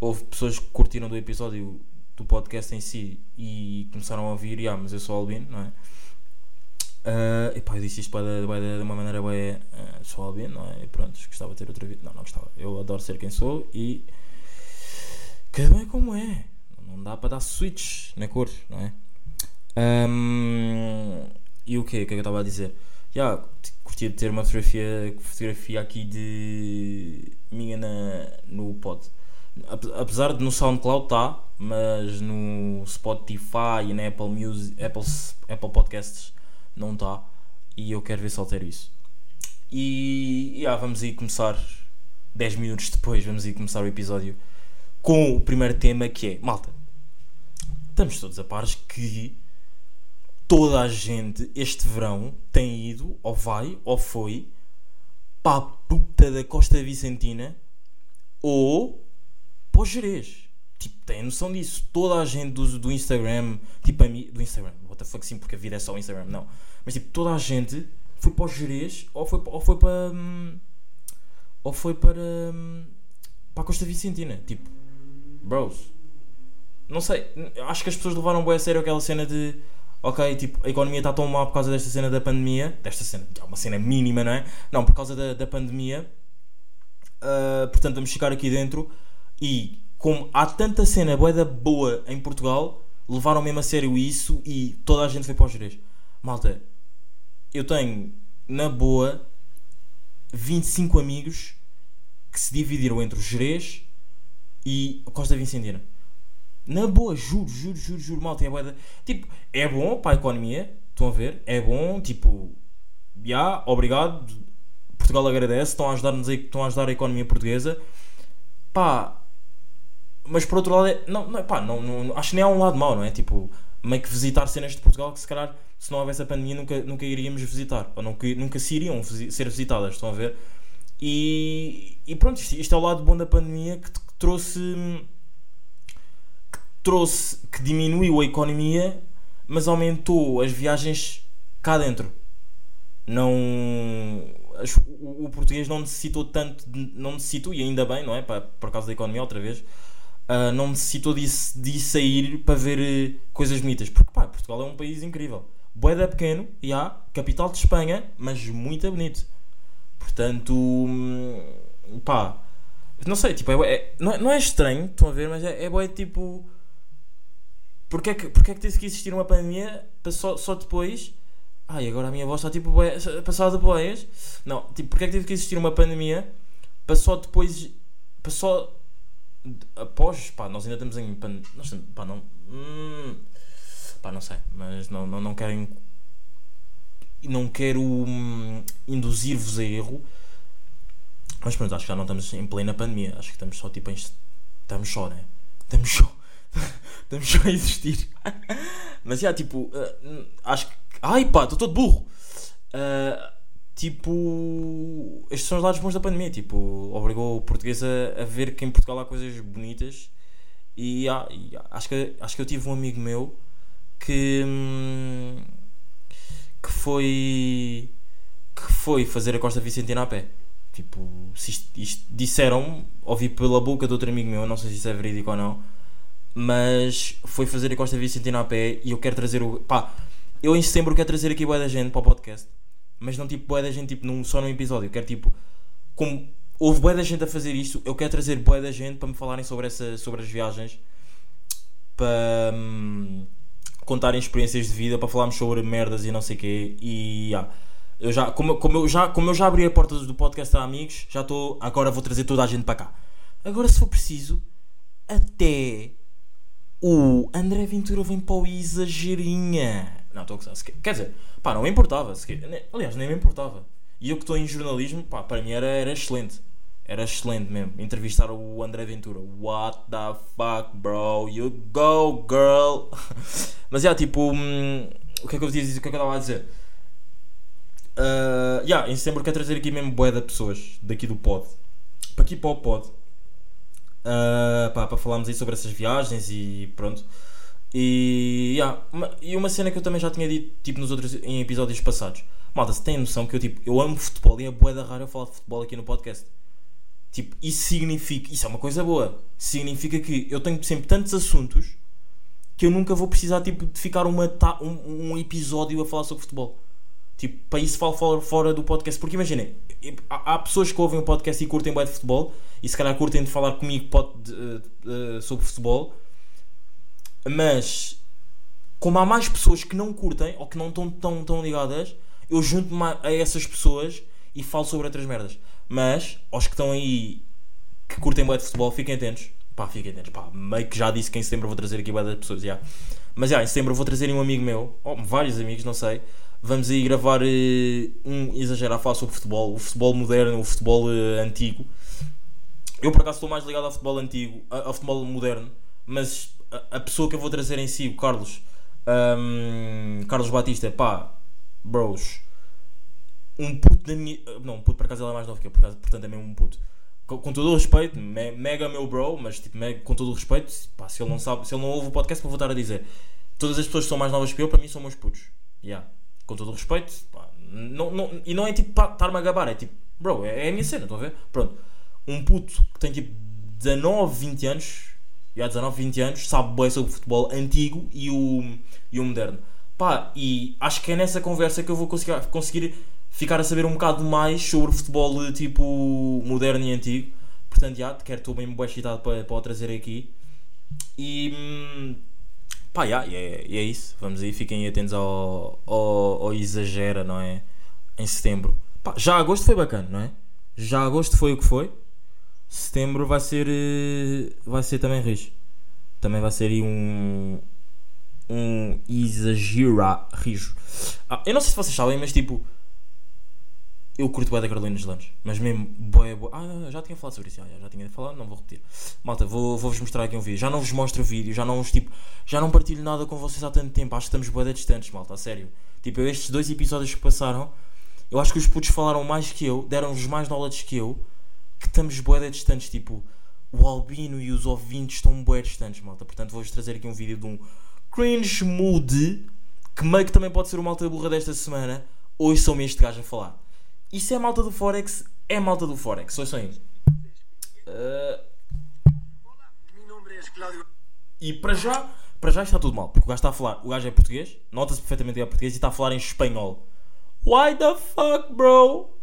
houve pessoas que curtiram do episódio do podcast em si e começaram a ouvir, yeah, mas eu sou albino, não é? Uh, e pá, eu disse isto da- de uma maneira bué, uh, sou albino, não é? E pronto, gostava de ter outra vida. Não, não gostava. Eu adoro ser quem sou e cada um é como é. Não dá para dar switch na cor, não é? Um, e o que é que eu estava a dizer? Já, t- curtia de ter uma fotografia, fotografia aqui de minha na, no pod. Ape- Apesar de no SoundCloud tá, mas no Spotify e na Apple Music, Apple, Apple Podcasts não tá. E eu quero ver se altero isso. E já, vamos aí começar 10 minutos depois, vamos aí começar o episódio com o primeiro tema que é, malta, estamos todos a pares que toda a gente este verão tem ido, ou vai, ou foi, para a puta da Costa Vicentina ou para o Jerez. Tipo, tem noção disso. Toda a gente do, do Instagram, tipo a mim, do Instagram, what the fuck sim, porque a vida é só o Instagram, não. Mas tipo, toda a gente foi para o Jerez ou foi, ou foi para. hum, ou foi para. hum, para a Costa Vicentina. Tipo, bros. Não sei, acho que as pessoas levaram bem a sério aquela cena de. Ok, tipo, a economia está tão mal por causa desta cena da pandemia. Desta cena, que é uma cena mínima, não é? Não, por causa da, da pandemia. Uh, portanto, vamos ficar aqui dentro. E como há tanta cena boeda boa em Portugal, levaram mesmo a sério isso e toda a gente foi para os Jerez. Malta, eu tenho na boa 25 amigos que se dividiram entre o Jerez e Costa Vicentina. Na boa, juro, juro, juro, juro, malta. É bué Tipo, é bom para a economia, estão a ver? É bom, tipo, já, obrigado. Portugal agradece, estão a ajudar-nos aí, estão a ajudar a economia portuguesa. Pá, mas por outro lado, é, não, não, pá, não, não- acho que nem há um lado mau, não é? Tipo, meio que visitar cenas de Portugal que se calhar, se não houvesse a pandemia, nunca, nunca iríamos visitar, ou nunca, nunca se iriam ser visitadas, estão a ver? E, e pronto, isto, isto é o lado bom da pandemia que, que trouxe. Trouxe. que diminuiu a economia, mas aumentou as viagens cá dentro. Não. o, português não necessitou tanto, não necessitou, e ainda bem, não é? Por causa da economia, outra vez. ah, não necessitou de, de sair para ver eh, coisas bonitas. Porque pá, Portugal é um país incrível. Boeda pequeno, e há, capital de Espanha, mas muito bonito. Portanto, hum, pá, não sei, tipo, é, é- não, é, não é estranho, estão a ver, mas é, é bué, tipo, porque é, que, porque é que teve que existir uma pandemia só, só depois? Ai, agora a minha voz está tipo bué, passada de boias. Não, tipo, porque é que teve que existir uma pandemia para só depois, para só após, pá, nós ainda estamos em pá, não, hum, pá, não sei, mas não, não, não querem não quero hum, induzir-vos a erro, mas pronto, acho que já não estamos em plena pandemia. Acho que estamos só tipo em. Estamos só, né? Estamos só. estamos só a existir. mas já, tipo, uh, acho que. Ai pá, estou todo burro! Uh, tipo. Estes são os lados bons da pandemia. Tipo, obrigou o português a, a ver que em Portugal há coisas bonitas. E, acho, que, acho que eu tive um amigo meu que. hum, que foi. que foi fazer a Costa Vicentina a pé. Tipo, isto, isto disseram, ouvi pela boca de outro amigo meu, não sei se isso é verídico ou não, mas foi fazer a Costa Vicentina a pé e eu quero trazer o. pá, eu em setembro quero trazer aqui boa da gente para o podcast, mas não tipo boa da gente tipo, num, só num episódio, eu quero tipo, como houve boa da gente a fazer isto, eu quero trazer boa da gente para me falarem sobre, essa, sobre as viagens, para hum, contarem experiências de vida, para falarmos sobre merdas e não sei o quê, e ah, Eu já, como, como, eu já, como eu já abri a porta do podcast a amigos, já estou. Agora vou trazer toda a gente para cá. Agora, se for preciso, até o André Ventura vem para o exagerinha. Não, estou a gozar. Quer dizer, pá, não importava. Aliás, nem me importava. E eu que estou em jornalismo, pá, para mim era, era excelente. Era excelente mesmo. Entrevistar o André Ventura. What the fuck, bro? You go, girl. Mas é, tipo, hum, o que é que eu vos ia dizer? O que é que eu estava a dizer? Uh, yeah, em setembro quero trazer aqui mesmo bué de pessoas daqui do pod. Para aqui para o pod. Uh, para falarmos aí sobre essas viagens e pronto. E, yeah, uma, e uma cena que eu também já tinha dito tipo, nos outros em episódios passados. Malta, se tem noção que eu, tipo, eu amo futebol e é bué rara eu falar de futebol aqui no podcast. Tipo, isso significa, isso é uma coisa boa. Significa que eu tenho sempre tantos assuntos que eu nunca vou precisar tipo, de ficar uma, um, um episódio a falar sobre futebol. Tipo, para isso falo fora, do podcast. Porque imaginem, há, pessoas que ouvem o podcast e curtem bem de futebol e se calhar curtem de falar comigo pod- de- de- sobre futebol. Mas como há mais pessoas que não curtem ou que não estão tão, tão ligadas, eu junto-me a essas pessoas e falo sobre outras merdas. Mas aos que estão aí que curtem bem de futebol, fiquem atentos. Pá, fiquem atentos. Pá, meio que já disse que em setembro vou trazer aqui bué de pessoas. já. Mas já, em setembro vou trazer um amigo meu, ou vários amigos, não sei. Vamos aí gravar eh, um exagero a falar sobre futebol, o futebol moderno, o futebol eh, antigo. Eu por acaso estou mais ligado ao futebol antigo, ao futebol moderno, mas a, pessoa que eu vou trazer em si, o Carlos, ahm, Carlos Batista, pá, bros, um puto da minha. Não, um puto por acaso ele é mais novo que eu, por acaso, portanto é mesmo um puto. Com, com todo o respeito, me- mega meu bro, mas tipo, mega- com todo o respeito, pá, se ele não sabe, se ele não ouve o podcast, vou voltar a dizer. Todas as pessoas que são mais novas que eu, para mim, são meus putos. Yeah. Com todo o respeito, pá, não, não, e não é tipo estar-me a gabar, é tipo, bro, é, é a minha cena, estão a ver? Pronto. Um puto que tem tipo 19, 20 anos, já 19, 20 anos, sabe bem sobre o futebol antigo e o, e o moderno. Pá, e acho que é nessa conversa que eu vou conseguir, conseguir ficar a saber um bocado mais sobre o futebol tipo moderno e antigo. Portanto, já, quero, estou bem bem excitado para, para o trazer aqui. E hum, pá, e é, é isso. Vamos aí, fiquem atentos ao, ao, ao Exagera, não é? Em setembro. Pá, já agosto foi bacana, não é? Já agosto foi o que foi. Setembro vai ser. eh, Vai ser também rijo. Também vai ser aí um. Um exagera rijo. Ah, eu não sei se vocês sabem, mas tipo. Eu curto bem da Carolina Landes, mas mesmo boé, boé. Ah, já tinha falado sobre isso, já, já, tinha falado, não vou repetir. Malta, vou- vou-vos mostrar aqui um vídeo. Já não vos mostro o vídeo, já não vos tipo. Já não partilho nada com vocês há tanto tempo. Acho que estamos boé distantes, malta, a sério. Tipo, estes dois episódios que passaram, eu acho que os putos falaram mais que eu, deram-vos mais knowledge que eu, que estamos boé distantes. Tipo, o Albino e os ouvintes estão boé distantes, malta. Portanto, vou-vos trazer aqui um vídeo de um cringe mood, que meio que também pode ser o malta burra desta semana. Hoje sou este gajo a falar. Isso é malta do Forex, é malta do Forex. Ouçam aí. Uh, Claudio. e para já, para já está tudo mal, porque o gajo está a falar, o gajo é português, nota-se perfeitamente que é português e está a falar em espanhol. Why the fuck, bro?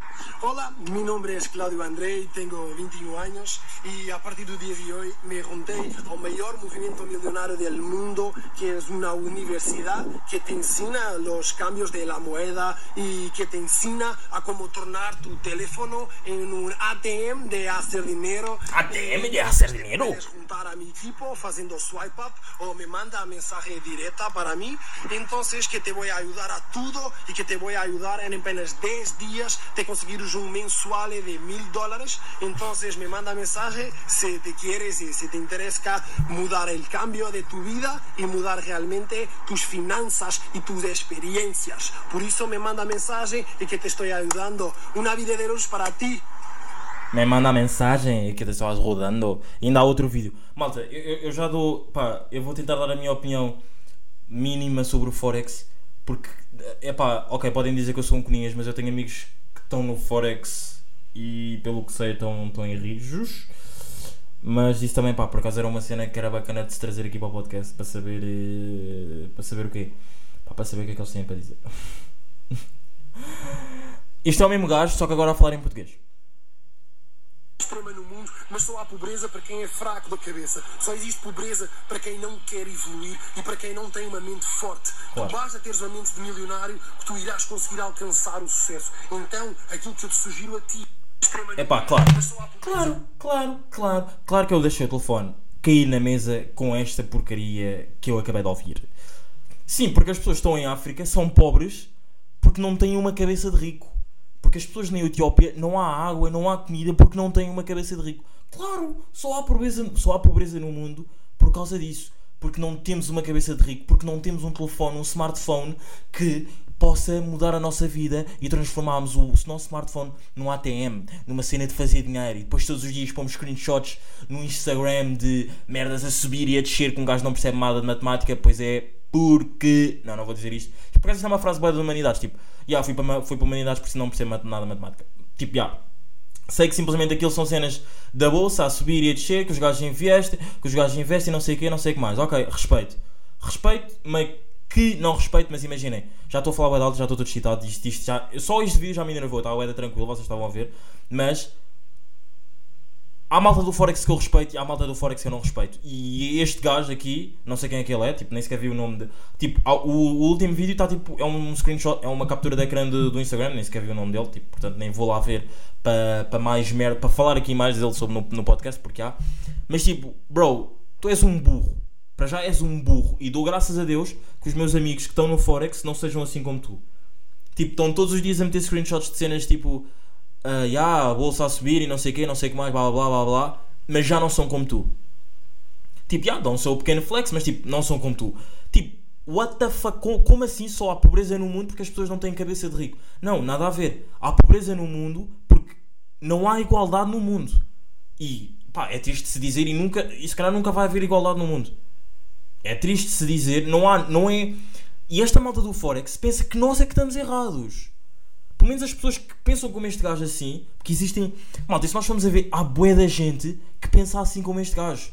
Hola, mi nombre es Claudio André, tengo 21 años y a partir del día de hoy me junté al mayor movimiento millonario del mundo, que es una universidad que te enseña los cambios de la moneda y que te enseña a cómo tornar tu teléfono en un ATM de hacer dinero. ATM de hacer dinero. Puedes juntar a mi equipo haciendo swipe up o me manda mensaje directa para mí. Entonces que te voy a ayudar a todo y que te voy a ayudar en apenas 10 días de conseguir un mensual de mil dólares. Entonces me manda mensaje si te quieres y si te interesa mudar el cambio de tu vida y mudar realmente tus finanzas y tus experiencias. Por eso me manda mensaje y que te estoy ayudando. Una vida de luz para ti. Me manda mensagem e que estás rodando. E ainda há outro vídeo. Malta, eu, eu- já dou. Pá, eu vou tentar dar a minha opinião mínima sobre o Forex. Porque, é pá, ok, podem dizer que eu sou um coninhas, mas eu tenho amigos estão no Forex e, pelo que sei, estão, estão em rijos. Mas isso também, pá, por acaso era uma cena que era bacana de se trazer aqui para o podcast para saber. eh, para saber o quê? Pá, para saber o que é que eles têm para dizer. Isto é o mesmo gajo, só que agora a falar em português. Extrema no mundo, mas só há pobreza para quem é fraco da cabeça. Só existe pobreza para quem não quer evoluir e para quem não tem uma mente forte. Claro. Não basta teres uma mente de milionário que tu irás conseguir alcançar o sucesso. Então, aquilo que eu te sugiro a ti. Epá, mundo, claro. Claro, claro, claro. Claro que eu deixei o telefone cair na mesa com esta porcaria que eu acabei de ouvir. Sim, porque as pessoas que estão em África são pobres porque não têm uma cabeça de rico. Porque as pessoas na Etiópia não há água, não há comida porque não têm uma cabeça de rico. Claro, só há pobreza, só há pobreza no mundo por causa disso. Porque não temos uma cabeça de rico, porque não temos um telefone, um smartphone que possa mudar a nossa vida e transformarmos o nosso smartphone num ATM, numa cena de fazer dinheiro e depois todos os dias pomos screenshots no Instagram de merdas a subir e a descer que um gajo não percebe nada de matemática, pois é porque. Não, não vou dizer isto. Por acaso isto é uma frase boa das humanidades, tipo, já fui para, fui para humanidades porque não percebo nada matemática. Tipo, já. Sei que simplesmente aquilo são cenas da bolsa a subir e a descer, que os gajos investem, que os gajos investem, não sei o quê, não sei o que mais. Ok, respeito. Respeito, meio que não respeito, mas imaginem, já estou a falar de alto, já estou todo excitado, isto, isto já, só este vídeo já me enervou, estava bué tranquilo, vocês estavam a ver, mas há malta do Forex que eu respeito e há malta do Forex que eu não respeito. E este gajo aqui, não sei quem é que ele é, tipo, nem sequer vi o nome de. Tipo, o, o último vídeo está tipo, é um screenshot, é uma captura de ecrã de- do Instagram, nem sequer vi o nome dele, tipo, portanto nem vou lá ver para pa mais merda, para falar aqui mais dele sobre no, no podcast, porque há. Mas tipo, bro, tu és um burro. Para já és um burro. E dou graças a Deus que os meus amigos que estão no Forex não sejam assim como tu. Tipo, estão todos os dias a meter screenshots de cenas tipo, ah, ya, a bolsa a subir e não sei o quê, não sei o que mais, blá blá blá blá mas já não são como tu. Tipo, já, dão o seu pequeno flex, mas tipo, não são como tu. Tipo, what the fuck, Co- como assim só há pobreza no mundo porque as pessoas não têm cabeça de rico? Não, nada a ver. Há pobreza no mundo porque não há igualdade no mundo. E, pá, é triste se dizer e nunca, e se calhar nunca vai haver igualdade no mundo. É triste se dizer, não há, não é... E esta malta do Forex pensa que nós é que estamos errados. Pelo menos as pessoas que pensam como este gajo assim, porque existem. Malta, se nós formos a ver, há bué da gente que pensa assim como este gajo.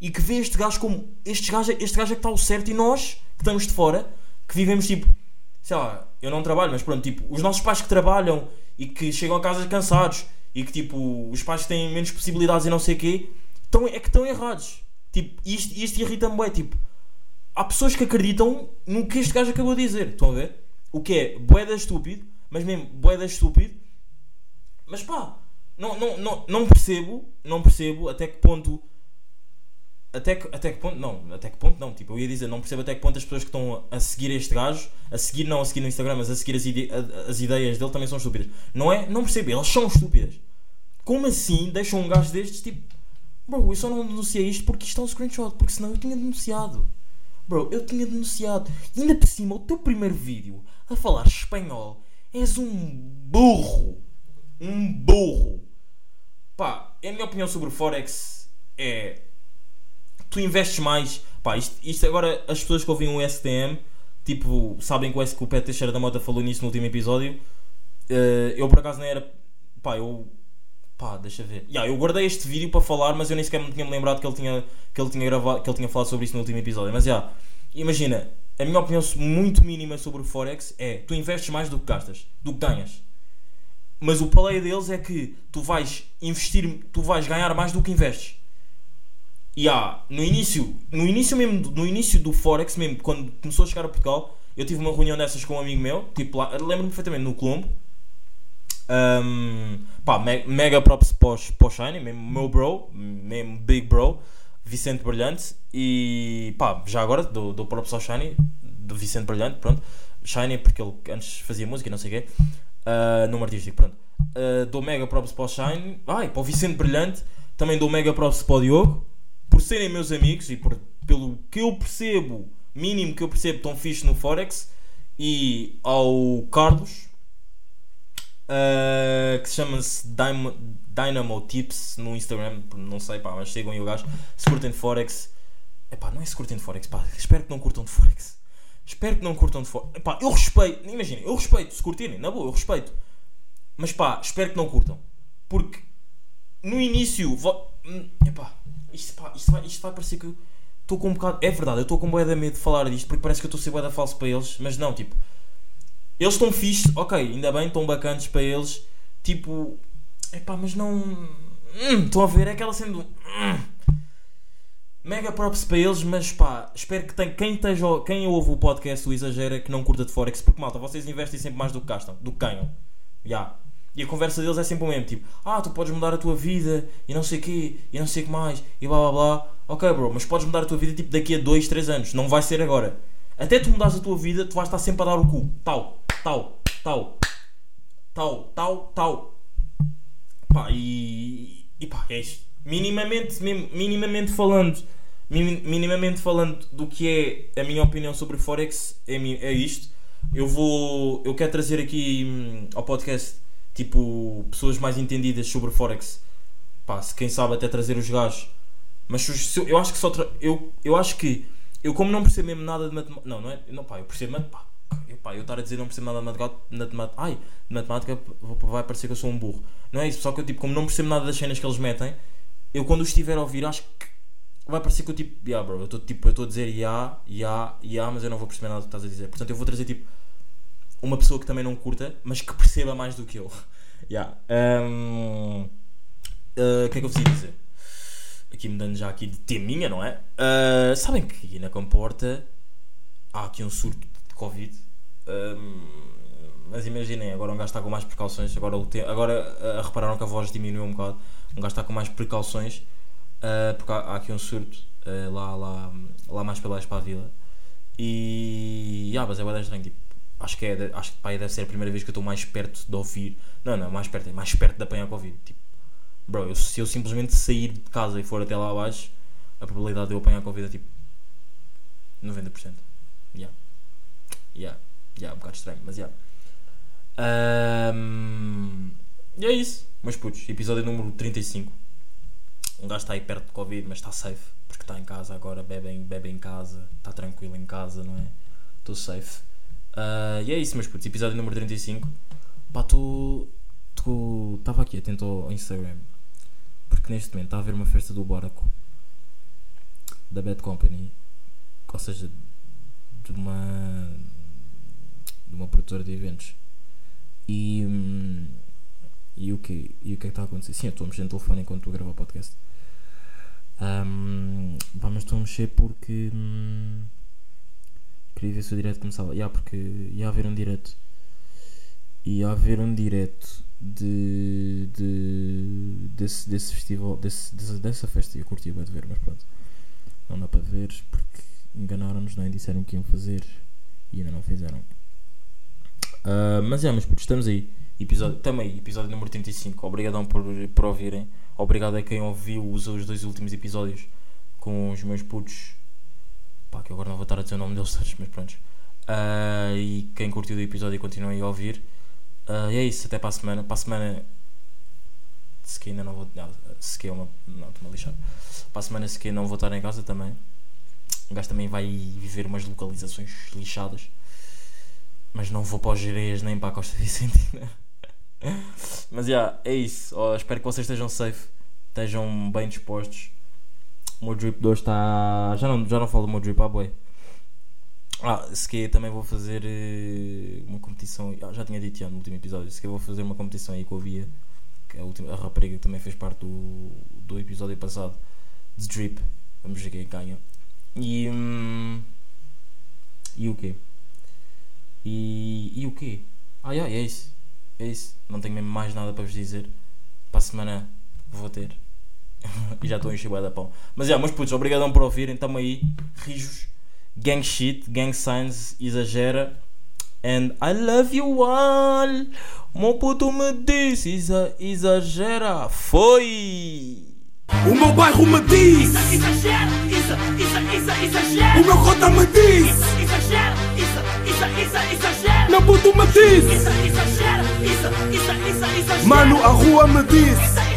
E que vê este gajo como. Este gajo, este gajo é que está o certo e nós, que estamos de fora, que vivemos tipo. Sei lá, eu não trabalho, mas pronto, tipo, os nossos pais que trabalham e que chegam a casa cansados e que tipo, os pais que têm menos possibilidades e não sei o quê, estão, é que estão errados. Tipo, isto, isto irrita-me bué, tipo, há pessoas que acreditam no que este gajo acabou de dizer. Estão a ver? O que é boeda estúpido, mas mesmo boeda estúpido. Mas pá, não, não, não, percebo, não percebo até que ponto. Até que, até que ponto, não, até que ponto não, tipo, eu ia dizer, não percebo até que ponto as pessoas que estão a seguir este gajo, a seguir, não a seguir no Instagram, mas a seguir as, ide- a- as ideias dele também são estúpidas. Não é? Não percebo, elas são estúpidas. Como assim deixam um gajo destes, tipo, bro, eu só não denunciei isto porque isto é um screenshot, porque senão eu tinha denunciado. Bro, eu tinha denunciado. E ainda por cima, o teu primeiro vídeo a falar espanhol és um burro. Um burro. Pá, a minha opinião sobre o Forex é. Tu investes mais. Pá, isto, isto agora, as pessoas que ouvem o STM, tipo, sabem que o, Pé Teixeira da Mota falou nisso no último episódio. Eh, eu por acaso nem era. Pá, eu. Pá, deixa ver. Yeah, eu guardei este vídeo para falar, mas eu nem sequer me tinha lembrado que ele tinha, que ele tinha gravado, que ele tinha falado sobre isso no último episódio. Mas já, imagina, a minha opinião muito mínima sobre o Forex é tu investes mais do que gastas, do que ganhas. Mas o paleio deles é que tu vais investir, tu vais ganhar mais do que investes. E há, no início, no início mesmo, no início do Forex mesmo, quando começou a chegar a Portugal, eu tive uma reunião dessas com um amigo meu, tipo lá, lembro-me perfeitamente no Colombo. Um, pá, me- mega props para o Shiny, mesmo meu bro, mesmo big bro, Vicente Brilhante. E pá, já agora dou, dou props ao Shiny, do Vicente Brilhante, pronto. Shiny porque ele antes fazia música e não sei o quê, uh, nome artístico, pronto. Uh, dou mega props para o Shiny, ai, para o Vicente Brilhante, também dou mega props para o Diogo, por serem meus amigos e por, pelo que eu percebo, mínimo que eu percebo, tão fixe no Forex. E ao Carlos, Uh, que se chama-se Dynamo, Dynamo Tips no Instagram, não sei, pá, mas sigam aí o gajo. Se curtem de Forex, epá, não é se curtem de Forex, pá, espero que não curtam de Forex. Espero que não curtam de Forex. Epá, eu respeito, imaginem, eu respeito, se curtirem, na boa, eu respeito. Mas pá, espero que não curtam. Porque no início, vo... hum, epá, isto, pá, isto, vai, isto vai parecer que eu estou com um bocado. É verdade, eu estou com bué de medo de falar disto porque parece que eu estou a ser bué da falso para eles, mas não, tipo. Eles estão fixe, ok, ainda bem, estão bacanas para eles. Tipo, epá, mas não. hum, a ver? É aquela sendo. Hum. Mega props para eles, mas pá, espero que tem, quem, esteja, quem ouve o podcast o exagera que não curta de Forex, porque malta, vocês investem sempre mais do que gastam, do que ganham. Já. E a conversa deles é sempre o mesmo, tipo, ah, tu podes mudar a tua vida e não sei o quê, e não sei o que mais, e blá blá blá. Ok, bro, mas podes mudar a tua vida tipo daqui a 2, 3 anos, não vai ser agora. Até tu mudares a tua vida, tu vais estar sempre a dar o cu. Tal, tal, tal, tal, tal, tal. Pá, e, e pá, é isto. Minimamente, minimamente falando, mini- minimamente falando do que é a minha opinião sobre Forex, é, é isto. Eu vou, eu quero trazer aqui hum, ao podcast, tipo, pessoas mais entendidas sobre Forex. Pá, se quem sabe até trazer os gajos. Mas se eu, acho que só, eu, eu acho que, eu como não percebo mesmo nada de matemática, não, não é, não pá, eu percebo matemática, eu, eu estar a dizer não percebo nada de matemática, ai, de matemática vai parecer que eu sou um burro. Não é isso, só que eu tipo, como não percebo nada das cenas que eles metem, eu quando os estiver a ouvir, acho que vai parecer que eu tipo, yeah, bro, eu estou tipo, eu a dizer yeah, yeah, yeah, mas eu não vou perceber nada do que estás a dizer. Portanto, eu vou trazer tipo uma pessoa que também não curta, mas que perceba mais do que eu. yeah. Um, uh, o que é que eu vos ia dizer? Aqui mudando já aqui de teminha, não é? Uh, sabem que aqui na Comporta há aqui um surto Covid. Um, mas imaginem, agora um gajo está com mais precauções. Agora, o agora uh, repararam que a voz diminuiu um bocado. Um gajo está com mais precauções. uh, porque há, há aqui um surto uh, lá, lá, lá mais para baixo para a vila. E. Ah, mas é bem estranho. Tipo, acho que, é, acho que pá, deve ser a primeira vez que eu estou mais perto de ouvir. Não, não, mais perto, é mais perto de apanhar Covid. Tipo, bro, eu- se eu simplesmente sair de casa e for até lá abaixo, a probabilidade de eu apanhar Covid é tipo 90%. Yeah. Yeah. Yeah, um bocado estranho, mas yeah. Ahm, e é isso. Mas putos, episódio número 35. Um gajo está aí perto de Covid, mas está safe. Porque está em casa agora, bebe em, bebe em casa, está tranquilo em casa, não é? Estou safe. Ah, e é isso, meus putos, episódio número 35. Pá, estou. Estava aqui atento ao Instagram. Porque neste momento está a haver uma festa do Baraco da Bad Company. Ou seja, de uma. De uma produtora de eventos. E. E o que, e o que é que está a acontecer? Sim, eu estou a mexer no telefone enquanto estou a gravar o podcast. Um, pá, mas estou a mexer porque. hum, queria ver se o direto começava. Ya, porque ia haver um direto. Ia haver um direto de. de desse, desse festival. Desse, dessa, dessa festa. Eu curti bem de ver, mas pronto. Não dá para ver porque enganaram-nos, não é? Disseram que iam fazer e ainda não fizeram. Ah, mas é, mas putos, estamos aí. Episódio, também, episódio número 35. Obrigadão por, por ouvirem. Obrigado a quem ouviu os, os dois últimos episódios com os meus putos. Pá, que agora não vou estar a dizer o nome deles mas pronto. Ah, e quem curtiu o episódio e continua aí a ouvir. Ah, e é isso, até para a semana. Para a semana. Se que ainda não vou. Não, se que é uma. Não, estou-me a lixar. Para a semana, se que não vou estar em casa também. O gajo também vai viver umas localizações lixadas. Mas não vou para os Gerês nem para a Costa Vicentina. Mas já, é isso. Ó, espero que vocês estejam safe, estejam bem dispostos. O meu drip de hoje está. Já não, já não falo do meu drip, ah, boi. Ah, se também vou fazer eh, uma competição. ah, já tinha dito já no último episódio. Se que vou fazer uma competição aí com a Via, que é a, última, a rapariga que também fez parte do, do episódio passado de drip. Vamos ver quem é ganha. E. hum, e o quê? E, e o quê? Ah, yeah, é isso. É isso. Não tenho mesmo mais nada para vos dizer. Para a semana vou ter. e já estou a encher da pão. Mas já, meus putos, obrigadão por ouvirem. Tamo aí. Rijos. Gang shit. Gang signs. Exagera. And I love you all. O meu puto me disse. Exa exagera. Foi! O meu bairro me diz, Exagera, isa, isa, isa, exagera. o meu cota me diz, na me. Isso, é exagera, isso, isso, isso, exagera. É Mano, a rua me diz Isso. É